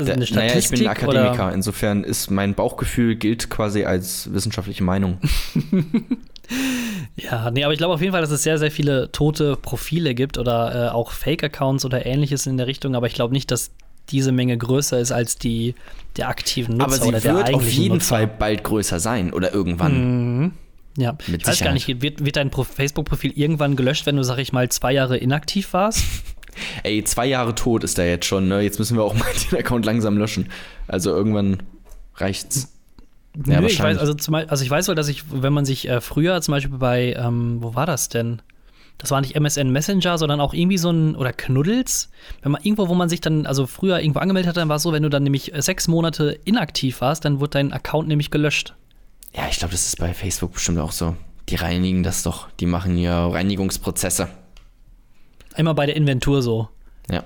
also eine naja, ich Statistik? bin ein Akademiker, Oder? insofern ist mein Bauchgefühl gilt quasi als wissenschaftliche Meinung. Ja, nee, aber ich glaube auf jeden Fall, dass es sehr, sehr viele tote Profile gibt oder äh, auch Fake-Accounts oder ähnliches in der Richtung, aber ich glaube nicht, dass diese Menge größer ist als die der aktiven Nutzer Aber sie oder der wird auf jeden Nutzer. Fall bald größer sein oder irgendwann. Mhm. Ja, Mit ich weiß gar nicht, wird, wird dein Pro- Facebook-Profil irgendwann gelöscht, wenn du, sag ich mal, zwei Jahre inaktiv warst? Ey, zwei Jahre tot ist er jetzt schon, ne? Jetzt müssen wir auch mal den Account langsam löschen. Also irgendwann reicht's. Ja, Nö, ich weiß, also, zum, also ich weiß wohl, dass ich, wenn man sich äh, früher zum Beispiel bei, ähm, wo war das denn? Das war nicht MSN Messenger, sondern auch irgendwie so ein, oder Knuddels. Wenn man irgendwo, wo man sich dann, also früher irgendwo angemeldet hat, dann war es so, wenn du dann nämlich äh, sechs Monate inaktiv warst, dann wurde dein Account nämlich gelöscht. Ja, ich glaube, das ist bei Facebook bestimmt auch so. Die reinigen das doch. Die machen hier Reinigungsprozesse. Einmal bei der Inventur so. Ja.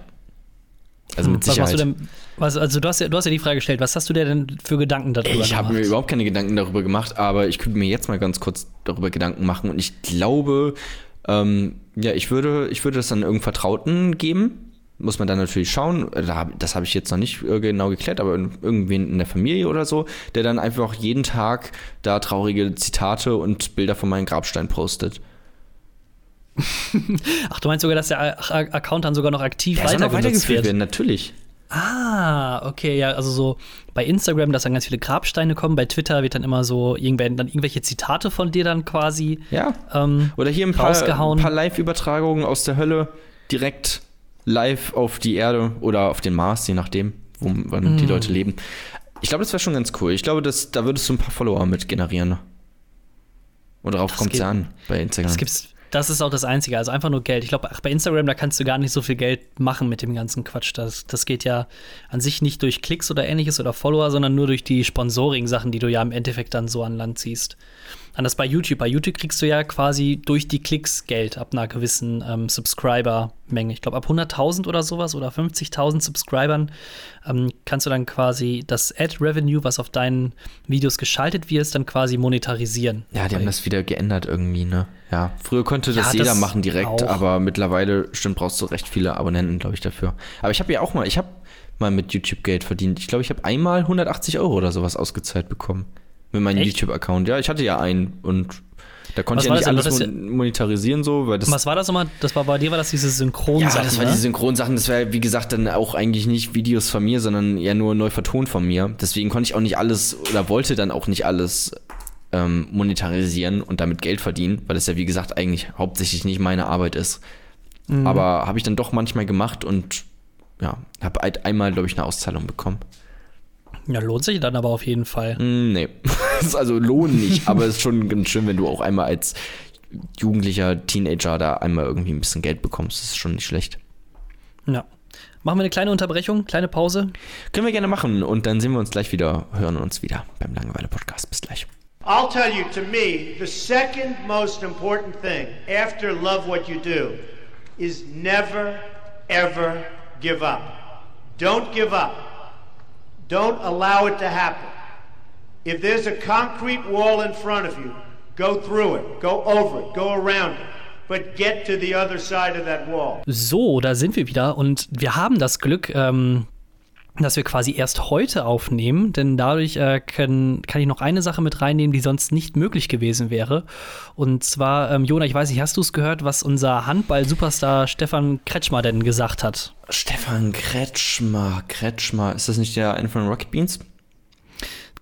Also mit was machst Sicherheit. du denn, was, also du hast, ja, du hast ja die Frage gestellt, was hast du dir denn für Gedanken darüber Ich habe gemacht? mir überhaupt keine Gedanken darüber gemacht, aber ich könnte mir jetzt mal ganz kurz darüber Gedanken machen und ich glaube, ähm, ja, ich würde, ich würde das dann irgendeinem Vertrauten geben. Muss man dann natürlich schauen. Das habe ich jetzt noch nicht äh, genau geklärt, aber irgendwen in der Familie oder so, der dann einfach jeden Tag da traurige Zitate und Bilder von meinem Grabstein postet. Ach, du meinst sogar, dass der Account dann sogar noch aktiv soll weiter weitergeführt wird? natürlich. Ah, okay, ja, also so bei Instagram, dass dann ganz viele Grabsteine kommen, bei Twitter wird dann immer so irgendwer, dann irgendwelche Zitate von dir dann quasi Ja. ähm, Oder hier ein paar, ein paar Live-Übertragungen aus der Hölle direkt live auf die Erde oder auf den Mars, je nachdem, wo wann Mm. die Leute leben. Ich glaube, das wäre schon ganz cool. Ich glaube, das, da würdest du ein paar Follower mit generieren. Und darauf kommt es an bei Instagram. Das gibt's, das ist auch das Einzige, also einfach nur Geld. Ich glaube, bei Instagram, da kannst du gar nicht so viel Geld machen mit dem ganzen Quatsch. Das, das geht ja an sich nicht durch Klicks oder ähnliches oder Follower, sondern nur durch die Sponsoring-Sachen, die du ja im Endeffekt dann so an Land ziehst. Anders bei YouTube. Bei YouTube kriegst du ja quasi durch die Klicks Geld ab einer gewissen ähm, Subscriber-Menge. Ich glaube, ab 100.000 oder sowas oder 50.000 Subscribern ähm, kannst du dann quasi das Ad-Revenue, was auf deinen Videos geschaltet wird, dann quasi monetarisieren. Ja, die haben das wieder geändert irgendwie, ne? Ja, früher konnte das Ja, jeder das machen direkt, auch. aber mittlerweile, stimmt, brauchst du recht viele Abonnenten, glaube ich, dafür. Aber ich habe ja auch mal, ich habe mal mit YouTube Geld verdient. Ich glaube, ich habe einmal 180 Euro oder sowas ausgezahlt bekommen. Mit meinem? YouTube-Account. Ja, ich hatte ja einen und da konnte Was ich ja nicht das alles das mon monetarisieren so, weil das Was war das nochmal? Das war bei dir, war das diese ja, Synchronsachen, das war ne? die Synchronsachen, das war wie gesagt dann auch eigentlich nicht Videos von mir, sondern eher nur neu vertont von mir. Deswegen konnte ich auch nicht alles oder wollte dann auch nicht alles ähm, monetarisieren und damit Geld verdienen, weil es ja wie gesagt eigentlich hauptsächlich nicht meine Arbeit ist. Mhm. Aber habe ich dann doch manchmal gemacht und ja, habe halt einmal, glaube ich, eine Auszahlung bekommen. Ja, lohnt sich dann aber auf jeden Fall. Mm, nee, das ist also lohn nicht, aber es ist schon ganz schön, wenn du auch einmal als jugendlicher Teenager da einmal irgendwie ein bisschen Geld bekommst. Das ist schon nicht schlecht. Ja. Machen wir eine kleine Unterbrechung, kleine Pause. Können wir gerne machen und dann sehen wir uns gleich wieder, hören uns wieder beim Langeweile-Podcast. Bis gleich. I'll tell you, to me, the second most important thing after love what you do is never, ever give up. Don't give up. Don't allow it to happen. If there's a concrete wall in front of you, go through it, go over it, go around it, but get to the other side of that wall. So, da sind wir wieder und wir haben das Glück, ähm, dass wir quasi erst heute aufnehmen, denn dadurch äh, können, kann ich noch eine Sache mit reinnehmen, die sonst nicht möglich gewesen wäre. Und zwar, ähm, Jona, ich weiß nicht, hast du es gehört, was unser Handball-Superstar Stefan Kretschmer denn gesagt hat? Stefan Kretschmer, Kretschmer, ist das nicht der eine von Rocket Beans?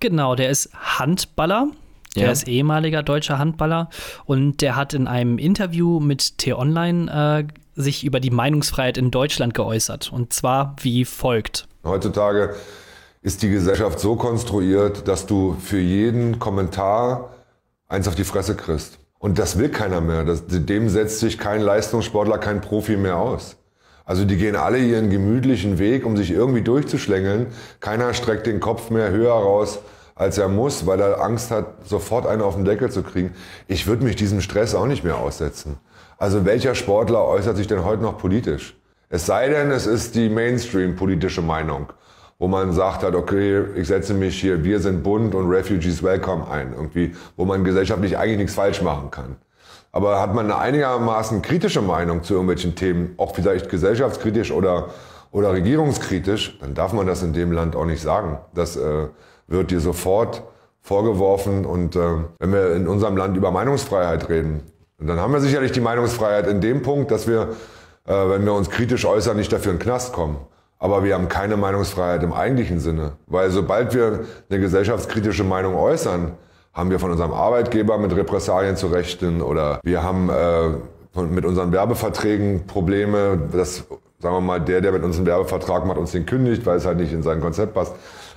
Genau, der ist Handballer. Der Ja. ist ehemaliger deutscher Handballer und der hat in einem Interview mit T-Online äh, sich über die Meinungsfreiheit in Deutschland geäußert. Und zwar wie folgt. Heutzutage ist die Gesellschaft so konstruiert, dass du für jeden Kommentar eins auf die Fresse kriegst. Und das will keiner mehr. Das, dem setzt sich kein Leistungssportler, kein Profi mehr aus. Also die gehen alle ihren gemütlichen Weg, um sich irgendwie durchzuschlängeln. Keiner streckt den Kopf mehr höher raus, als er muss, weil er Angst hat, sofort einen auf den Deckel zu kriegen. Ich würde mich diesem Stress auch nicht mehr aussetzen. Also welcher Sportler äußert sich denn heute noch politisch? Es sei denn, es ist die Mainstream-politische Meinung, wo man sagt hat, okay, ich setze mich hier, wir sind bunt und Refugees welcome ein, irgendwie, wo man gesellschaftlich eigentlich nichts falsch machen kann. Aber hat man eine einigermaßen kritische Meinung zu irgendwelchen Themen, auch vielleicht gesellschaftskritisch oder, oder regierungskritisch, dann darf man das in dem Land auch nicht sagen. Das äh, wird dir sofort vorgeworfen. Und äh, wenn wir in unserem Land über Meinungsfreiheit reden, dann haben wir sicherlich die Meinungsfreiheit in dem Punkt, dass wir, äh, wenn wir uns kritisch äußern, nicht dafür in den Knast kommen. Aber wir haben keine Meinungsfreiheit im eigentlichen Sinne. Weil sobald wir eine gesellschaftskritische Meinung äußern, haben wir von unserem Arbeitgeber mit Repressalien zu rechnen oder wir haben äh, mit unseren Werbeverträgen Probleme, dass, sagen wir mal, der, der mit uns einen Werbevertrag macht, uns den kündigt, weil es halt nicht in sein Konzept passt.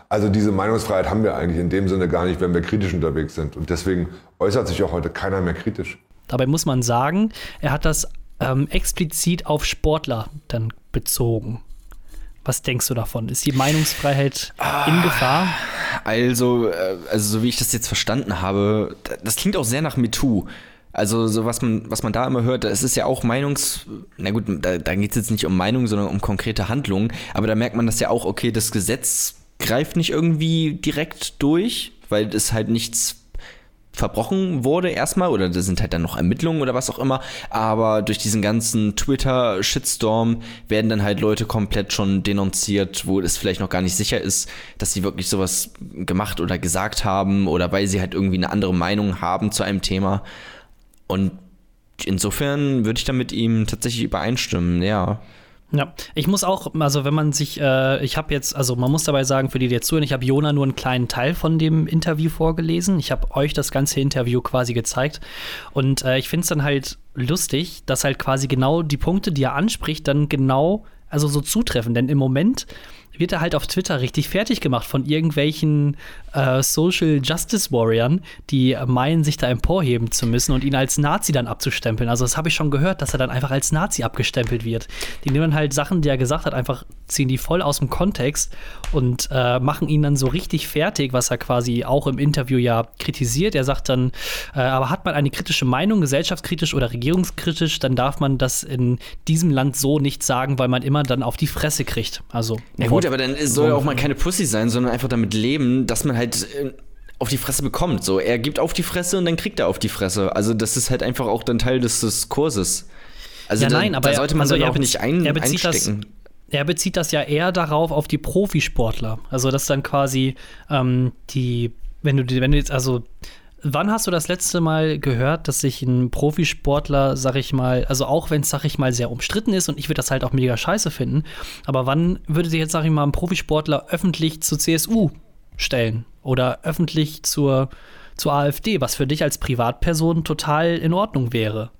Also diese Meinungsfreiheit haben wir eigentlich in dem Sinne gar nicht, wenn wir kritisch unterwegs sind. Und deswegen äußert sich auch heute keiner mehr kritisch. Dabei muss man sagen, er hat das ähm, explizit auf Sportler dann bezogen. Was denkst du davon? Ist die Meinungsfreiheit in Gefahr? Also, äh, also so wie ich das jetzt verstanden habe, da- das klingt auch sehr nach MeToo. Also so was man, was man da immer hört, es ist ja auch Meinungs... Na gut, da, da geht es jetzt nicht um Meinung, sondern um konkrete Handlungen. Aber da merkt man das ja auch, okay, das Gesetz greift nicht irgendwie direkt durch, weil es halt nichts verbrochen wurde erstmal oder da sind halt dann noch Ermittlungen oder was auch immer, aber durch diesen ganzen Twitter-Shitstorm werden dann halt Leute komplett schon denunziert, wo es vielleicht noch gar nicht sicher ist, dass sie wirklich sowas gemacht oder gesagt haben oder weil sie halt irgendwie eine andere Meinung haben zu einem Thema und insofern würde ich da mit ihm tatsächlich übereinstimmen, ja. Ja, ich muss auch, also wenn man sich, äh, ich habe jetzt, also man muss dabei sagen, für die, die jetzt zuhören, ich habe Jona nur einen kleinen Teil von dem Interview vorgelesen. Ich habe euch das ganze Interview quasi gezeigt. Und äh, ich finde es dann halt lustig, dass halt quasi genau die Punkte, die er anspricht, dann genau, also so zutreffen. Denn im Moment wird er halt auf Twitter richtig fertig gemacht von irgendwelchen äh, Social Justice Warriors, die meinen, sich da emporheben zu müssen und ihn als Nazi dann abzustempeln. Also das habe ich schon gehört, dass er dann einfach als Nazi abgestempelt wird. Die nehmen halt Sachen, die er gesagt hat, einfach ziehen die voll aus dem Kontext und äh, machen ihn dann so richtig fertig, was er quasi auch im Interview ja kritisiert. Er sagt dann, äh, aber hat man eine kritische Meinung, gesellschaftskritisch oder regierungskritisch, dann darf man das in diesem Land so nicht sagen, weil man immer dann auf die Fresse kriegt. Also Ja gut, aber dann soll er auch mal keine Pussy sein, sondern einfach damit leben, dass man halt äh, auf die Fresse bekommt. So, er gibt auf die Fresse und dann kriegt er auf die Fresse. Also das ist halt einfach auch dann Teil des, des Kurses. Also ja, da, nein, aber da sollte man also dann auch nicht ein, er bezieht einstecken. Das, er bezieht das ja eher darauf auf die Profisportler. Also dass dann quasi ähm, die, wenn du, die- wenn du jetzt, also wann hast du das letzte Mal gehört, dass sich ein Profisportler, sag ich mal, also auch wenn es, sag ich mal, sehr umstritten ist und ich würde das halt auch mega scheiße finden, aber wann würde sich jetzt, sag ich mal, ein Profisportler öffentlich zur CSU stellen oder öffentlich zur, zur AfD, was für dich als Privatperson total in Ordnung wäre?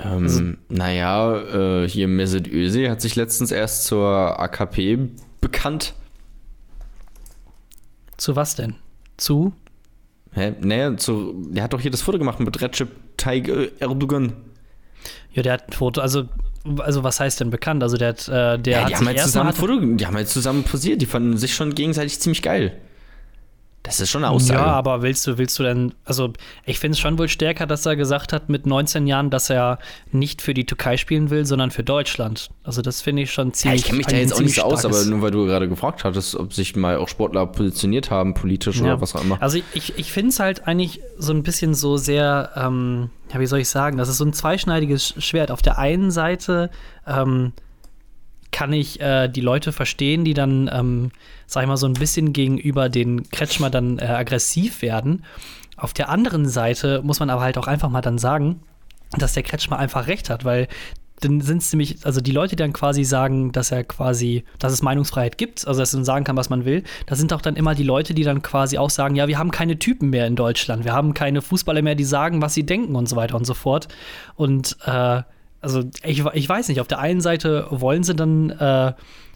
Ähm, Also naja, äh, hier Mesut Özil hat sich letztens erst zur AKP bekannt. Zu was denn? Zu? Hä? Nee, zu, der hat doch hier das Foto gemacht mit Recep Tayyip Erdogan. Ja, der hat ein Foto, also, also was heißt denn bekannt? Also der hat, äh, der Ja, hat die haben halt zusammen Foto, die haben halt zusammen posiert, die fanden sich schon gegenseitig ziemlich geil. Das ist schon eine Aussage. Ja, aber willst du, willst du denn, also ich finde es schon wohl stärker, dass er gesagt hat mit 19 Jahren, dass er nicht für die Türkei spielen will, sondern für Deutschland. Also das finde ich schon Ja, ziemlich. ich kenne mich da jetzt auch nicht so aus, aber nur weil du gerade gefragt hattest, ob sich mal auch Sportler positioniert haben, politisch oder was auch immer. Also ich, ich, ich finde es halt eigentlich so ein bisschen so sehr, ähm, ja, wie soll ich sagen, das ist so ein zweischneidiges Schwert. Auf der einen Seite ähm, kann ich äh, die Leute verstehen, die dann, ähm, sag ich mal, so ein bisschen gegenüber den Kretschmer dann äh, aggressiv werden. Auf der anderen Seite muss man aber halt auch einfach mal dann sagen, dass der Kretschmer einfach recht hat, weil dann sind es nämlich, also die Leute, die dann quasi sagen, dass er quasi, dass es Meinungsfreiheit gibt, also dass man sagen kann, was man will, das sind auch dann immer die Leute, die dann quasi auch sagen, ja, wir haben keine Typen mehr in Deutschland, wir haben keine Fußballer mehr, die sagen, was sie denken und so weiter und so fort. Und äh, also ich, ich weiß nicht, auf der einen Seite wollen sie dann äh,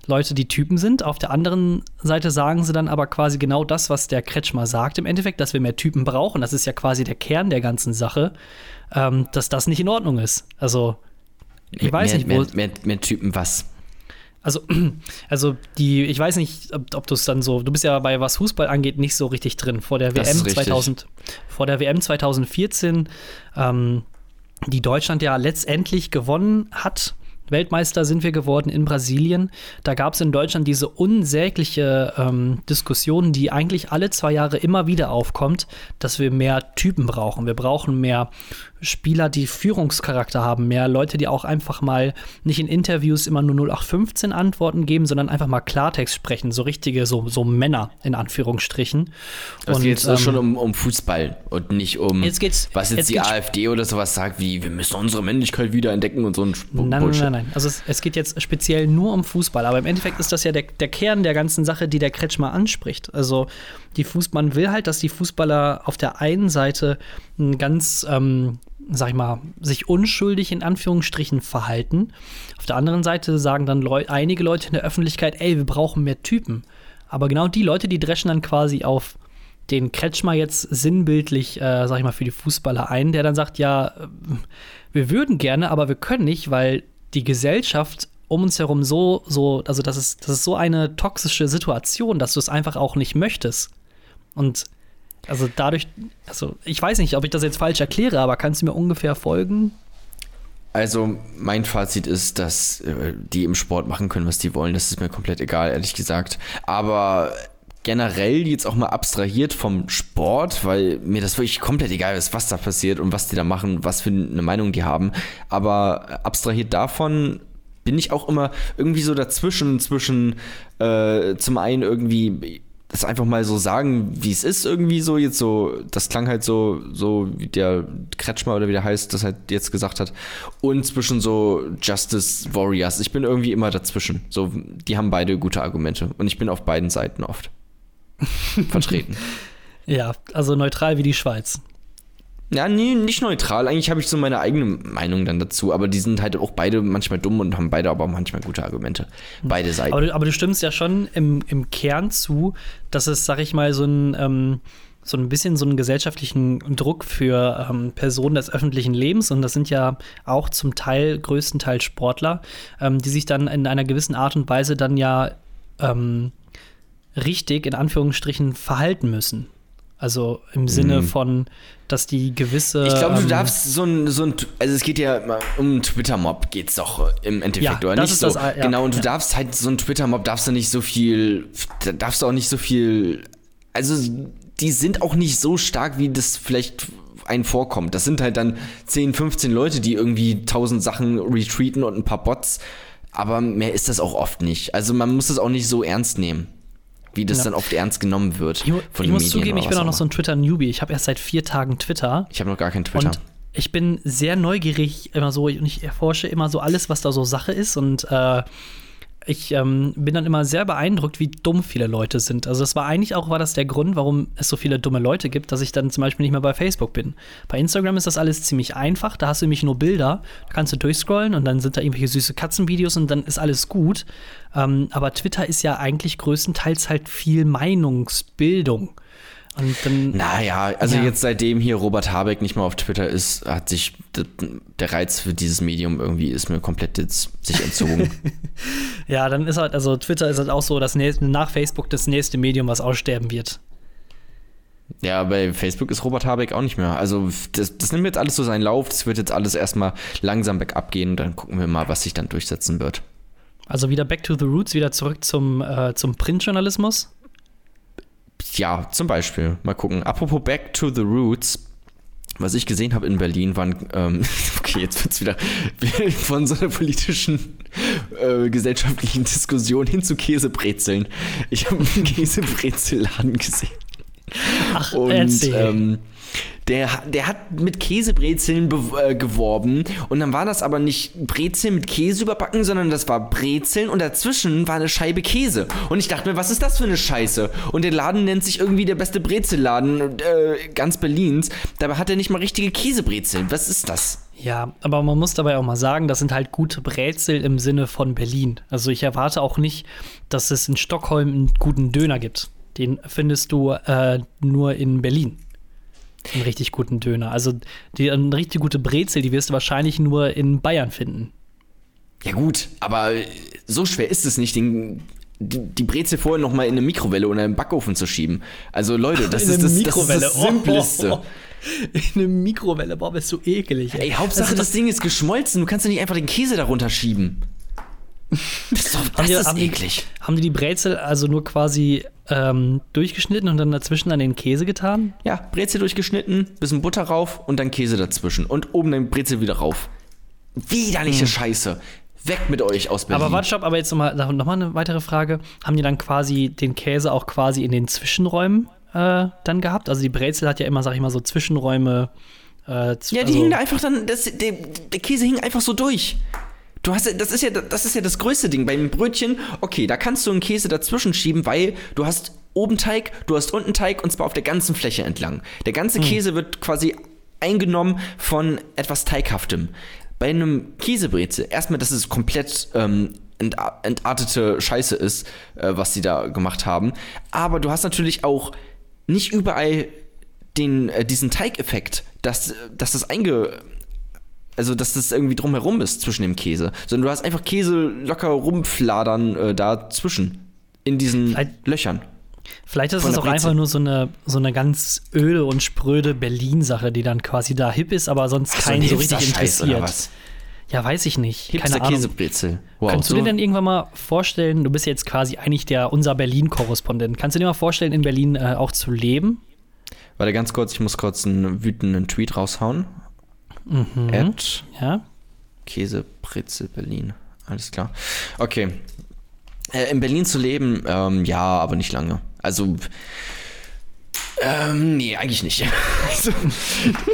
Leute, die Typen sind, auf der anderen Seite sagen sie dann aber quasi genau das, was der Kretschmer sagt im Endeffekt, dass wir mehr Typen brauchen, das ist ja quasi der Kern der ganzen Sache, ähm, dass das nicht in Ordnung ist. Also ich weiß mehr, nicht, wo, mehr, mehr, mehr Typen was. also, also die, ich weiß nicht, ob, ob du es dann so, du bist ja bei was Fußball angeht nicht so richtig drin. Vor der Das WM ist richtig. 2000, vor der WM 2014, ähm, die Deutschland ja letztendlich gewonnen hat. Weltmeister sind wir geworden in Brasilien. Da gab es in Deutschland diese unsägliche ähm, Diskussion, die eigentlich alle zwei Jahre immer wieder aufkommt, dass wir mehr Typen brauchen. Wir brauchen mehr Spieler, die Führungscharakter haben, mehr Leute, die auch einfach mal nicht in Interviews immer nur 0815 Antworten geben, sondern einfach mal Klartext sprechen, so richtige, so, so Männer in Anführungsstrichen. Es geht jetzt ähm, schon um, um Fußball und nicht um, Jetzt geht's- was jetzt, jetzt die AfD oder sowas sagt, wie wir müssen unsere Männlichkeit wieder entdecken und so ein Nein, nein, Bullshit. nein, nein. Also es, es geht jetzt speziell nur um Fußball, aber im Endeffekt ist das ja der, der Kern der ganzen Sache, die der Kretschmer anspricht. Also die Fuß man will halt, dass die Fußballer auf der einen Seite ein ganz, ähm, sag ich mal, sich unschuldig in Anführungsstrichen verhalten. Auf der anderen Seite sagen dann Leu einige Leute in der Öffentlichkeit, ey, wir brauchen mehr Typen. Aber genau die Leute, die dreschen dann quasi auf den Kretschmer jetzt sinnbildlich, äh, sag ich mal, für die Fußballer ein, der dann sagt, ja, äh, wir würden gerne, aber wir können nicht, weil die Gesellschaft um uns herum so, so, also das ist, das ist so eine toxische Situation, dass du es einfach auch nicht möchtest. Und also dadurch, also ich weiß nicht, ob ich das jetzt falsch erkläre, aber kannst du mir ungefähr folgen? Also mein Fazit ist, dass äh, die im Sport machen können, was die wollen. Das ist mir komplett egal, ehrlich gesagt. Aber generell jetzt auch mal abstrahiert vom Sport, weil mir das wirklich komplett egal ist, was da passiert und was die da machen, was für eine Meinung die haben. Aber abstrahiert davon bin ich auch immer irgendwie so dazwischen, zwischen äh, zum einen irgendwie das einfach mal so sagen, wie es ist, irgendwie so jetzt so, das klang halt so, so wie der Kretschmer oder wie der heißt, das halt jetzt gesagt hat, und zwischen so Justice Warriors. Ich bin irgendwie immer dazwischen. So, die haben beide gute Argumente und ich bin auf beiden Seiten oft vertreten. Ja, also neutral wie die Schweiz. Ja, nee, nicht neutral. Eigentlich habe ich so meine eigene Meinung dann dazu. Aber die sind halt auch beide manchmal dumm und haben beide aber manchmal gute Argumente. Beide Seiten. Aber du, aber du stimmst ja schon im, im Kern zu, dass es, sag ich mal, so ein, ähm, so ein bisschen so einen gesellschaftlichen Druck für ähm, Personen des öffentlichen Lebens, und das sind ja auch zum Teil größtenteils Sportler, ähm, die sich dann in einer gewissen Art und Weise dann ja ähm, richtig, in Anführungsstrichen, verhalten müssen. Also im Sinne von, dass die gewisse. Mhm. Ich glaube, du ähm, darfst so ein, so ein, also es geht ja um einen Twitter-Mob geht's doch im Endeffekt, Ja, oder das nicht ist so? das, ja, genau, und du ja. darfst halt so ein Twitter-Mob darfst du nicht so viel, da darfst du auch nicht so viel, also die sind auch nicht so stark, wie das vielleicht einen vorkommt. Das sind halt dann 10, 15 Leute, die irgendwie 1000 Sachen retweeten und ein paar Bots, aber mehr ist das auch oft nicht. Also man muss das auch nicht so ernst nehmen, wie das Ja. dann oft ernst genommen wird Ich, ich muss zugeben, ich bin auch noch so ein Twitter-Newbie. Ich habe erst seit vier Tagen Twitter. Ich habe noch gar kein Twitter. Und ich bin sehr neugierig immer so und ich erforsche immer so alles, was da so Sache ist und äh, ich ähm, bin dann immer sehr beeindruckt, wie dumm viele Leute sind. Also das war eigentlich auch war das der Grund, warum es so viele dumme Leute gibt, dass ich dann zum Beispiel nicht mehr bei Facebook bin. Bei Instagram ist das alles ziemlich einfach. Da hast du nämlich nur Bilder, da kannst du durchscrollen und dann sind da irgendwelche süße Katzenvideos und dann ist alles gut. Ähm, aber Twitter ist ja eigentlich größtenteils halt viel Meinungsbildung. Und dann Naja, also Ja. jetzt seitdem hier Robert Habeck nicht mehr auf Twitter ist, hat sich der Reiz für dieses Medium irgendwie ist mir komplett jetzt sich entzogen. Ja, dann ist halt, also Twitter ist halt auch so das nächste, nach Facebook das nächste Medium, was aussterben wird. ja, bei Facebook ist Robert Habeck auch nicht mehr. Also das, das nimmt jetzt alles so seinen Lauf, das wird jetzt alles erstmal langsam bergab gehen und dann gucken wir mal, was sich dann durchsetzen wird. Also wieder back to the roots, wieder zurück zum, äh, zum Printjournalismus. Ja, zum Beispiel. Mal gucken. Apropos Back to the Roots. Was ich gesehen habe in Berlin waren, ähm, okay, jetzt wird's wieder von so einer politischen, äh, gesellschaftlichen Diskussion hin zu Käsebrezeln. Ich habe einen Käsebrezelladen gesehen. Ach, Und erzähl. ähm, der, der hat mit Käsebrezeln äh, geworben und dann war das aber nicht Brezeln mit Käse überbacken, sondern das war Brezeln und dazwischen war eine Scheibe Käse. Und ich dachte mir, was ist das für eine Scheiße? Und der Laden nennt sich irgendwie der beste Brezelladen äh, ganz Berlins. Dabei hat er nicht mal richtige Käsebrezeln. Was ist das? ja, aber man muss dabei auch mal sagen, das sind halt gute Brezel im Sinne von Berlin. Also ich erwarte auch nicht, dass es in Stockholm einen guten Döner gibt. Den findest du äh, nur in Berlin. Einen richtig guten Döner. Also die, eine richtig gute Brezel, die wirst du wahrscheinlich nur in Bayern finden. Ja gut, aber so schwer ist es nicht, den, die, die Brezel vorher noch mal in eine Mikrowelle oder einen Backofen zu schieben. Also Leute, das, In ist das, das, ist Mikrowelle. das Oh, Simpleste. oh, oh. In eine Mikrowelle, boah, bist du ekelig. Ey, Hauptsache Also, das Ding ist geschmolzen. Du kannst ja nicht einfach den Käse darunter schieben. Das ist, doch, das die- ist haben die- eklig. Haben die die Brezel also nur quasi ähm, durchgeschnitten und dann dazwischen dann den Käse getan? Ja, Brezel durchgeschnitten, bisschen Butter rauf und dann Käse dazwischen. Und oben den Brezel wieder rauf. Widerliche Scheiße. Weg mit euch aus Berlin. Aber warte, stopp, aber jetzt nochmal noch mal eine weitere Frage. Haben die dann quasi den Käse auch quasi in den Zwischenräumen äh, dann gehabt? Also die Brezel hat ja immer, sag ich mal, so Zwischenräume. Äh, Ja, die also, hingen da einfach dann, das, der, der Käse hing einfach so durch. Du hast, das ist ja, das ist ja das größte Ding. Beim Brötchen, okay, da kannst du einen Käse dazwischen schieben, weil du hast oben Teig, du hast unten Teig und zwar auf der ganzen Fläche entlang. Der ganze Käse wird quasi eingenommen von etwas Teighaftem. Bei einem Käsebrezel, erstmal, dass es komplett ähm, enta- entartete Scheiße ist, äh, was sie da gemacht haben. Aber du hast natürlich auch nicht überall den, äh, diesen Teigeffekt, dass, dass das einge. Also, dass das irgendwie drumherum ist zwischen dem Käse. Sondern du hast einfach Käse locker rumfladern äh, dazwischen. In diesen Vielleicht- Löchern. Vielleicht ist es auch einfach nur so eine, so eine ganz öde und spröde Berlin-Sache, die dann quasi da hip ist, aber sonst Ach, so keinen so richtig Hipster-Scheiß interessiert. Ja, weiß ich nicht. Keine Ahnung. Hipster-Käsebrezel. Wow. Kannst du dir denn irgendwann mal vorstellen, du bist jetzt quasi eigentlich der unser Berlin-Korrespondent, kannst du dir mal vorstellen, in Berlin äh, auch zu leben? Warte ganz kurz, ich muss kurz einen wütenden Tweet raushauen. Mhm. At Ja? Käsebrezel Berlin. Alles klar. Okay. Äh, in Berlin zu leben, ähm, ja, aber nicht lange. Also, ähm, nee, eigentlich nicht. also,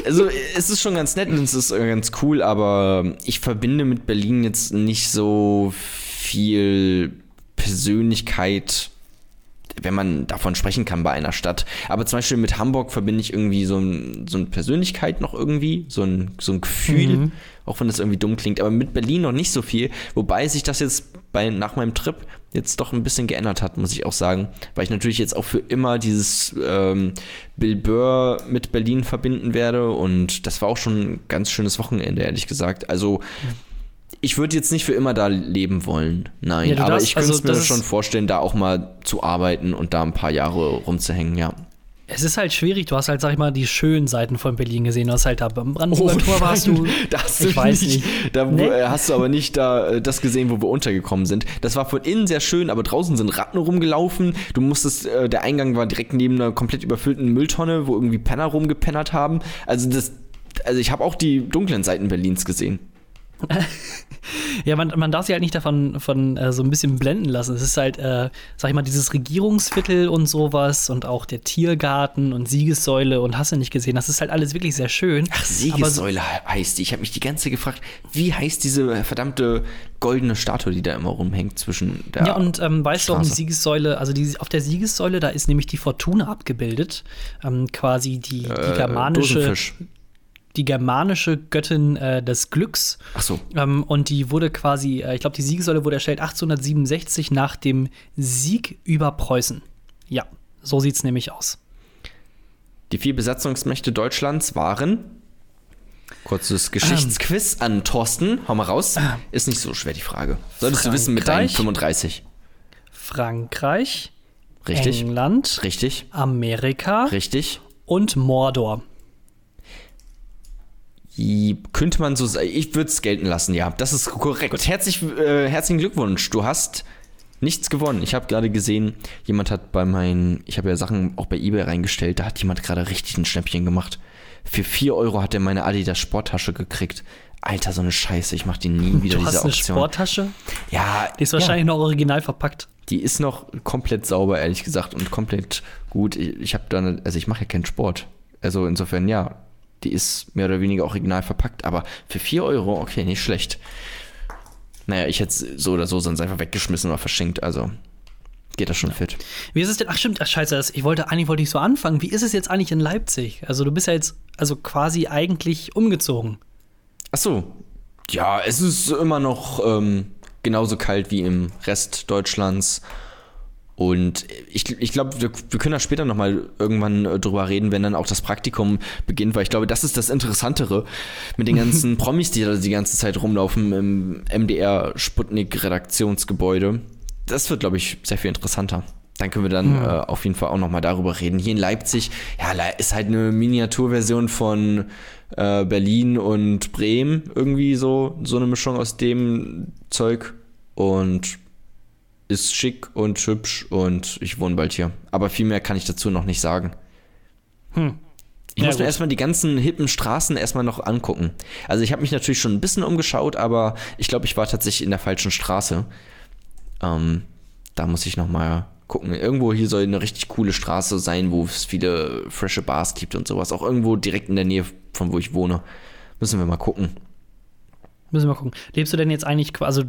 also, es ist schon ganz nett und es ist äh, ganz cool, aber ich verbinde mit Berlin jetzt nicht so viel Persönlichkeit wenn man davon sprechen kann bei einer Stadt. Aber zum Beispiel mit Hamburg verbinde ich irgendwie so, ein, so eine Persönlichkeit noch irgendwie, so ein, so ein Gefühl, auch wenn das irgendwie dumm klingt. Aber mit Berlin noch nicht so viel, wobei sich das jetzt bei, nach meinem Trip jetzt doch ein bisschen geändert hat, muss ich auch sagen. Weil ich natürlich jetzt auch für immer dieses ähm, Bill Burr mit Berlin verbinden werde und das war auch schon ein ganz schönes Wochenende, ehrlich gesagt. Also ich würde jetzt nicht für immer da leben wollen, nein. Ja, aber darfst- ich könnte also mir schon vorstellen, da auch mal zu arbeiten und da ein paar Jahre rumzuhängen, ja. Es ist halt schwierig, du hast halt, sag ich mal, die schönen Seiten von Berlin gesehen. Du hast halt da beim Brandenburger Oh, Tor warst du. da hast ich du weiß nicht, nicht. Da Nee? äh, hast du aber nicht da äh, das gesehen, wo wir untergekommen sind. Das war von innen sehr schön, aber draußen sind Ratten rumgelaufen. Du musstest, äh, der Eingang war direkt neben einer komplett überfüllten Mülltonne, wo irgendwie Penner rumgepennert haben. Also das, also ich habe auch die dunklen Seiten Berlins gesehen. Ja, man, man darf sich halt nicht davon von, äh, so ein bisschen blenden lassen. Es ist halt, äh, sag ich mal, dieses Regierungsviertel und sowas und auch der Tiergarten und Siegessäule und hast du nicht gesehen. Das ist halt alles wirklich sehr schön. Ach, Aber so- Siegessäule heißt die. Ich habe mich die ganze Zeit gefragt, wie heißt diese verdammte goldene Statue, die da immer rumhängt zwischen der. Ja, und ähm, weißt du, warum die. Siegessäule, also die, auf der Siegessäule, da ist nämlich die Fortuna abgebildet. Ähm, quasi die, die äh, germanische, Dosenfisch. Die germanische Göttin äh, des Glücks. Ach so. Ähm, und die wurde quasi, äh, ich glaube, die Siegessäule wurde erstellt 1867 nach dem Sieg über Preußen. Ja, so sieht's nämlich aus. Die vier Besatzungsmächte Deutschlands waren. Kurzes Geschichtsquiz an Thorsten. Hau mal raus. Ist nicht so schwer die Frage. Solltest du wissen mit deinen Frankreich. 35. Frankreich, Richtig? England, Richtig? Amerika Richtig? und Mordor. Könnte man so sagen. Ich würde es gelten lassen, ja. Das ist korrekt. Herzlich, äh, herzlichen Glückwunsch. Du hast nichts gewonnen. Ich habe gerade gesehen, jemand hat bei meinen, ich habe ja Sachen auch bei eBay reingestellt, da hat jemand gerade richtig ein Schnäppchen gemacht. Für 4 Euro hat er meine Adidas Sporttasche gekriegt. Alter, so eine Scheiße. Ich mach die nie wieder, Du diese hast eine Auktion. Sporttasche, ja, die ist wahrscheinlich noch original verpackt. Die ist noch komplett sauber, ehrlich gesagt, und komplett gut. Ich, ich habe da, eine, also ich mache ja keinen Sport. Also insofern, ja, die ist mehr oder weniger original verpackt, aber für 4 Euro, okay, nicht schlecht. Naja, ich hätte es so oder so sonst einfach weggeschmissen oder verschenkt, also geht das schon fit. Wie ist es denn? Ach stimmt, ach scheiße, ich wollte eigentlich wollte ich so anfangen. Wie ist es jetzt eigentlich in Leipzig? Also du bist ja jetzt also quasi eigentlich umgezogen. Ach so, ja, es ist immer noch ähm, genauso kalt wie im Rest Deutschlands. Und ich, ich glaube, wir, wir können da später nochmal irgendwann äh, drüber reden, wenn dann auch das Praktikum beginnt, weil ich glaube, das ist das Interessantere mit den ganzen Promis, die da die ganze Zeit rumlaufen im MDR Sputnik Redaktionsgebäude. Das wird, glaube ich, sehr viel interessanter. Dann können wir dann äh, auf jeden Fall auch nochmal darüber reden. Hier in Leipzig, ja, ist halt eine Miniaturversion von äh, Berlin und Bremen, irgendwie so, so eine Mischung aus dem Zeug. Und ist schick und hübsch und ich wohne bald hier. Aber viel mehr kann ich dazu noch nicht sagen. Ich Ja, muss mir gut. erstmal die ganzen hippen Straßen erstmal noch angucken. Also ich habe mich natürlich schon ein bisschen umgeschaut, aber ich glaube, ich war tatsächlich in der falschen Straße. Ähm, da muss ich noch mal gucken. Irgendwo hier soll eine richtig coole Straße sein, wo es viele frische Bars gibt und sowas. Auch irgendwo direkt in der Nähe von wo ich wohne. Müssen wir mal gucken. Müssen wir mal gucken. Lebst du denn jetzt eigentlich quasi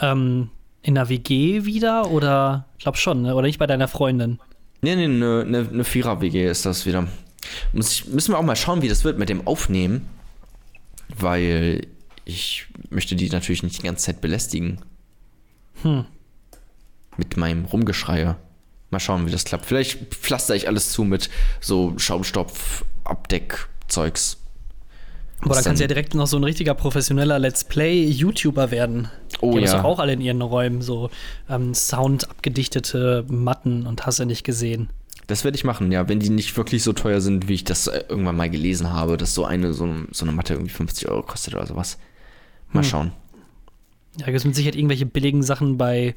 ähm, in der WG wieder oder ich glaube schon, ne? oder nicht bei deiner Freundin? Nee, nee, eine ne, ne Vierer-WG ist das wieder. Muss ich, müssen wir auch mal schauen, wie das wird mit dem Aufnehmen. Weil ich möchte die natürlich nicht die ganze Zeit belästigen. Hm. Mit meinem Rumgeschreie. Mal schauen, wie das klappt. Vielleicht pflaster ich alles zu mit so Schaumstoff, Abdeck-Zeugs. Boah, da dann- kannst du ja direkt noch so ein richtiger professioneller Let's Play-YouTuber werden. Oh Die haben das ja. doch auch alle in ihren Räumen, so ähm, Sound abgedichtete Matten und hast du nicht gesehen. Das werde ich machen, ja, wenn die nicht wirklich so teuer sind, wie ich das äh, irgendwann mal gelesen habe, dass so eine, so, so eine Matte irgendwie 50 Euro kostet oder sowas. Mal schauen. Ja, gibt es mit Sicherheit irgendwelche billigen Sachen bei,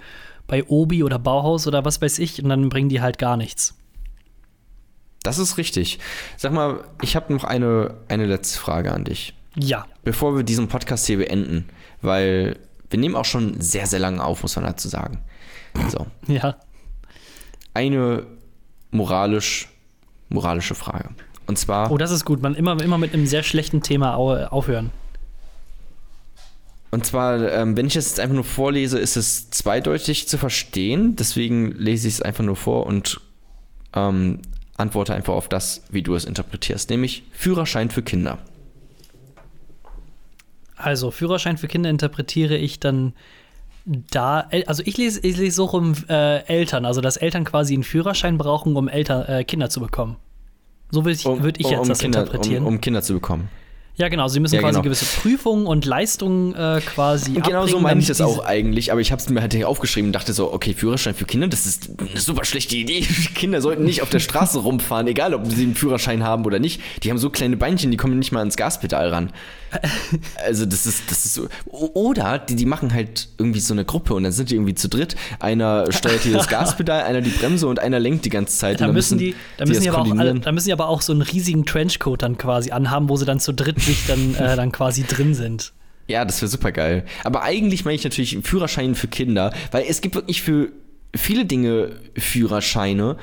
bei Obi oder Bauhaus oder was weiß ich und dann bringen die halt gar nichts. Das ist richtig. Sag mal, ich habe noch eine, eine letzte Frage an dich. Ja. Bevor wir diesen Podcast hier beenden, weil wir nehmen auch schon sehr, sehr lange auf, muss man dazu sagen. So, Ja. eine moralisch, moralische Frage. Und zwar, Oh, das ist gut. Man immer, immer mit einem sehr schlechten Thema au aufhören. Und zwar, ähm, wenn ich es jetzt einfach nur vorlese, ist es zweideutig zu verstehen. Deswegen lese ich es einfach nur vor und ähm, antworte einfach auf das, wie du es interpretierst. Nämlich Führerschein für Kinder. Also, Führerschein für Kinder interpretiere ich dann da, also ich lese, ich lese so um äh, Eltern, also dass Eltern quasi einen Führerschein brauchen, um Eltern, äh, Kinder zu bekommen. So würde ich, würd ich jetzt um das Kinder, interpretieren. Um, um Kinder zu bekommen. Ja, genau, sie müssen Ja, quasi genau. gewisse Prüfungen und Leistungen äh, quasi Und genau so meine ich das auch eigentlich, aber ich habe es mir halt hier aufgeschrieben und dachte so, okay, Führerschein für Kinder, das ist eine super schlechte Idee. Kinder sollten nicht auf der Straße rumfahren, egal ob sie einen Führerschein haben oder nicht. Die haben so kleine Beinchen, die kommen nicht mal ans Gaspedal ran. Also das ist, das ist so. Oder die, die machen halt irgendwie so eine Gruppe und dann sind die irgendwie zu dritt. Einer steuert hier das Gaspedal, einer die Bremse und einer lenkt die ganze Zeit. Da müssen die, da müssen das die aber auch alle, koordinieren. da müssen die aber auch so einen riesigen Trenchcoat dann quasi anhaben, wo sie dann zu dritt sich dann, äh, dann quasi drin sind. Ja, das wäre super geil. Aber eigentlich meine ich natürlich Führerschein für Kinder, weil es gibt wirklich für viele Dinge Führerscheine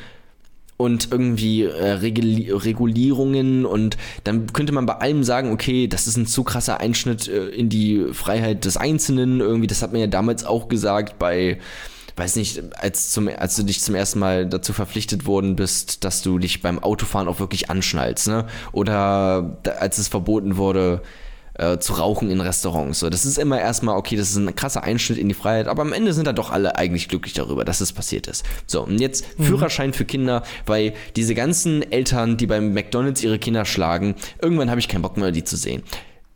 und irgendwie äh, Reguli Regulierungen und dann könnte man bei allem sagen, okay, das ist ein zu krasser Einschnitt äh, in die Freiheit des Einzelnen. Irgendwie, das hat man ja damals auch gesagt bei weiß nicht, als, zum, als du dich zum ersten Mal dazu verpflichtet worden bist, dass du dich beim Autofahren auch wirklich anschnallst, ne? Oder als es verboten wurde, äh, zu rauchen in Restaurants. So, das ist immer erstmal, okay, das ist ein krasser Einschnitt in die Freiheit, aber am Ende sind da doch alle eigentlich glücklich darüber, dass es passiert ist. So, und jetzt Führerschein für Kinder, weil diese ganzen Eltern, die beim McDonalds ihre Kinder schlagen, irgendwann habe ich keinen Bock mehr, die zu sehen.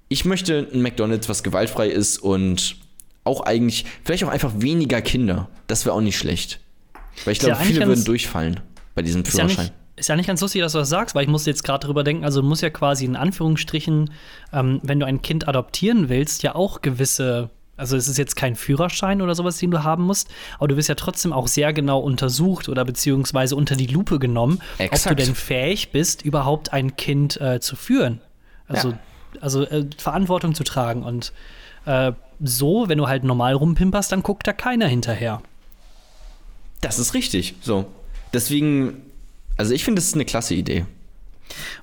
Ich möchte ein McDonalds, was gewaltfrei ist und auch eigentlich, vielleicht auch einfach weniger Kinder. Das wäre auch nicht schlecht. Weil ich Ist ja glaube, viele würden durchfallen bei diesem ja, Führerschein. nicht, ist ja nicht ganz lustig, dass du das sagst, weil ich musste jetzt gerade drüber denken, also du musst ja quasi in Anführungsstrichen, ähm, wenn du ein Kind adoptieren willst, ja auch gewisse, also es ist jetzt kein Führerschein oder sowas, den du haben musst, aber du wirst ja trotzdem auch sehr genau untersucht oder beziehungsweise unter die Lupe genommen, ob Exakt. du denn fähig bist, überhaupt ein Kind äh, zu führen. Also, Ja. also äh, Verantwortung zu tragen und äh, so, wenn du halt normal rumpimperst, dann guckt da keiner hinterher. Das ist richtig. So. Deswegen, also ich finde, das ist eine klasse Idee.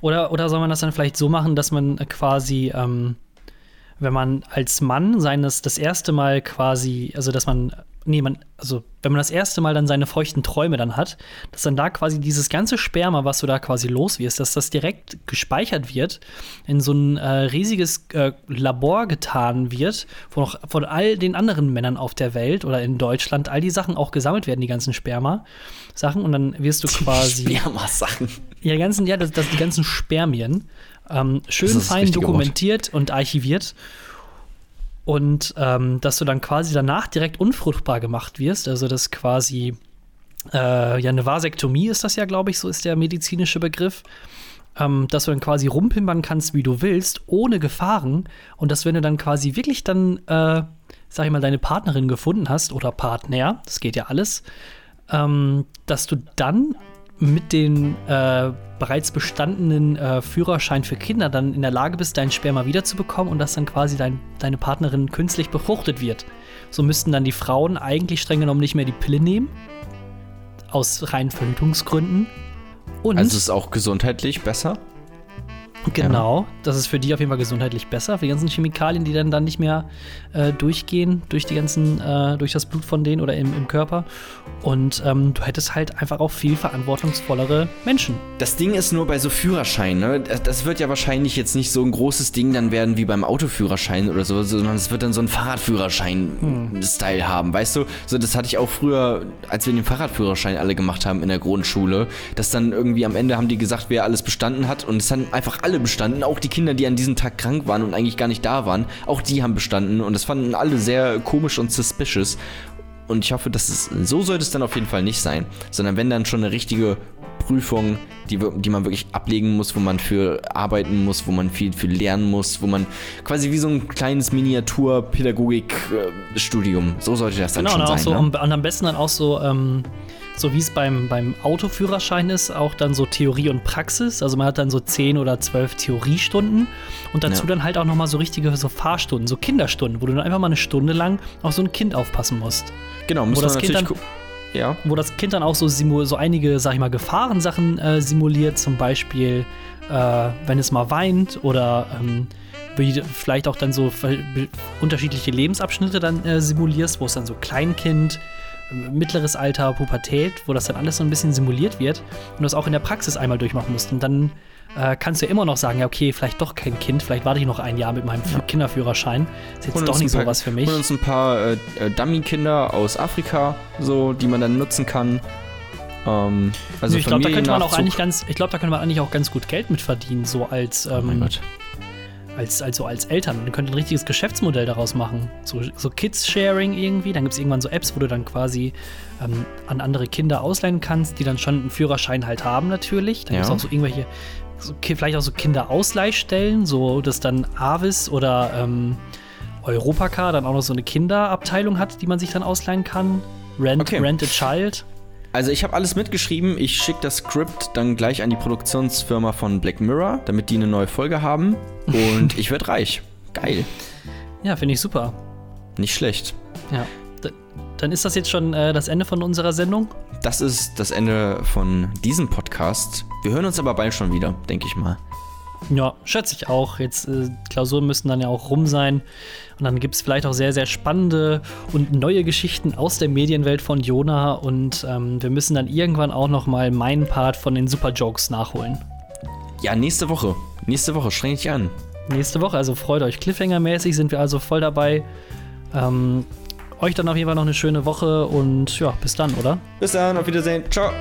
Oder, oder soll man das dann vielleicht so machen, dass man quasi, ähm, wenn man als Mann seines das erste Mal quasi, also dass man, nee, man, also wenn man das erste Mal dann seine feuchten Träume dann hat, dass dann da quasi dieses ganze Sperma, was du da quasi los wirst, dass das direkt gespeichert wird, in so ein äh, riesiges äh, Labor getan wird, wo noch von all den anderen Männern auf der Welt oder in Deutschland all die Sachen auch gesammelt werden, die ganzen Sperma-Sachen, und dann wirst du quasi. Sperma-Sachen. Ja, die ganzen, ja, das, das die ganzen Spermien. Ähm, schön fein richtige Wort. dokumentiert und archiviert. Und ähm, dass du dann quasi danach direkt unfruchtbar gemacht wirst. Also, dass quasi äh, ja eine Vasektomie ist das ja, glaube ich, so ist der medizinische Begriff. Ähm, dass du dann quasi rumpimpern kannst, wie du willst, ohne Gefahren. Und dass, wenn du dann quasi wirklich dann, äh, sag ich mal, deine Partnerin gefunden hast oder Partner, das geht ja alles, ähm, dass du dann mit dem äh, bereits bestandenen äh, Führerschein für Kinder dann in der Lage bist, dein Sperma wiederzubekommen und dass dann quasi dein, deine Partnerin künstlich befruchtet wird. So müssten dann die Frauen eigentlich streng genommen nicht mehr die Pille nehmen. Aus reinen Verhütungsgründen. Und Also ist auch gesundheitlich besser. Genau, das ist für die auf jeden Fall gesundheitlich besser. Für die ganzen Chemikalien, die dann, dann nicht mehr äh, durchgehen durch die ganzen, äh, durch das Blut von denen oder im, im Körper. Und ähm, du hättest halt einfach auch viel verantwortungsvollere Menschen. Das Ding ist nur bei so Führerscheinen, ne? das, wird ja wahrscheinlich jetzt nicht so ein großes Ding dann werden wie beim Autoführerschein oder so, sondern es wird dann so ein Fahrradführerschein-Style haben, weißt du? So, das hatte ich auch früher, als wir den Fahrradführerschein alle gemacht haben in der Grundschule, dass dann irgendwie am Ende haben die gesagt, wer alles bestanden hat und es haben einfach alle bestanden, auch die Kinder, die an diesem Tag krank waren und eigentlich gar nicht da waren, auch die haben bestanden und das fanden alle sehr komisch und suspicious. Und ich hoffe, dass es so sollte es dann auf jeden Fall nicht sein, sondern wenn dann schon eine richtige Prüfung, die, die man wirklich ablegen muss, wo man für arbeiten muss, wo man viel für lernen muss, wo man quasi wie so ein kleines Miniatur-Pädagogik-Studium, so sollte das dann Genau, schon sein. so, ne? und am besten dann auch so, ähm, so wie es beim, beim Autoführerschein ist, auch dann so Theorie und Praxis. Also man hat dann so 10 oder 12 Theoriestunden und dazu Ja. dann halt auch nochmal so richtige so Fahrstunden, so Kinderstunden, wo du dann einfach mal eine Stunde lang auf so ein Kind aufpassen musst. Genau, muss das Kind dann- Ja. wo das Kind dann auch so, so einige, sag ich mal, Gefahrensachen äh, simuliert, zum Beispiel äh, wenn es mal weint oder ähm, wie du vielleicht auch dann so unterschiedliche Lebensabschnitte dann äh, simulierst, wo es dann so Kleinkind, mittleres Alter, Pubertät, wo das dann alles so ein bisschen simuliert wird und du das auch in der Praxis einmal durchmachen musst. Und dann äh, kannst du ja immer noch sagen, ja, okay, vielleicht doch kein Kind, vielleicht warte ich noch ein Jahr mit meinem Kinderführerschein. Ist jetzt doch nicht so was für mich. Holen uns ein paar äh, äh, Dummy-Kinder aus Afrika, so, die man dann nutzen kann. Ähm, also Nö, ich glaube, da könnte man auch eigentlich ganz, ich glaube, da könnte man eigentlich auch ganz gut Geld mit verdienen, so als, Oh ähm, Gott. Als, also als Eltern. Man könnte ein richtiges Geschäftsmodell daraus machen. So, so Kids-Sharing irgendwie. Dann gibt es irgendwann so Apps, wo du dann quasi ähm, an andere Kinder ausleihen kannst, die dann schon einen Führerschein halt haben, natürlich. Dann gibt es Ja. auch so irgendwelche, so, vielleicht auch so Kinderausleihstellen, so dass dann Avis oder ähm, Europacar dann auch noch so eine Kinderabteilung hat, die man sich dann ausleihen kann. Rent, Okay. Rent a Child. Also ich habe alles mitgeschrieben. Ich schicke das Skript dann gleich an die Produktionsfirma von Black Mirror, damit die eine neue Folge haben. Und ich werde reich. Geil. Ja, finde ich super. Nicht schlecht. Ja. Dann ist das jetzt schon äh, das Ende von unserer Sendung. Das ist das Ende von diesem Podcast. Wir hören uns aber bald schon wieder, denke ich mal. Ja, schätze ich auch. Jetzt äh, Klausuren müssten dann ja auch rum sein. Und dann gibt es vielleicht auch sehr, sehr spannende und neue Geschichten aus der Medienwelt von Jona. Und ähm, wir müssen dann irgendwann auch noch mal meinen Part von den Super Jokes nachholen. Ja, nächste Woche. Nächste Woche, streng dich an. Nächste Woche, also freut euch. Cliffhanger-mäßig sind wir also voll dabei. Ähm, euch dann auf jeden Fall noch eine schöne Woche und ja, bis dann, oder? Bis dann, auf Wiedersehen. Ciao.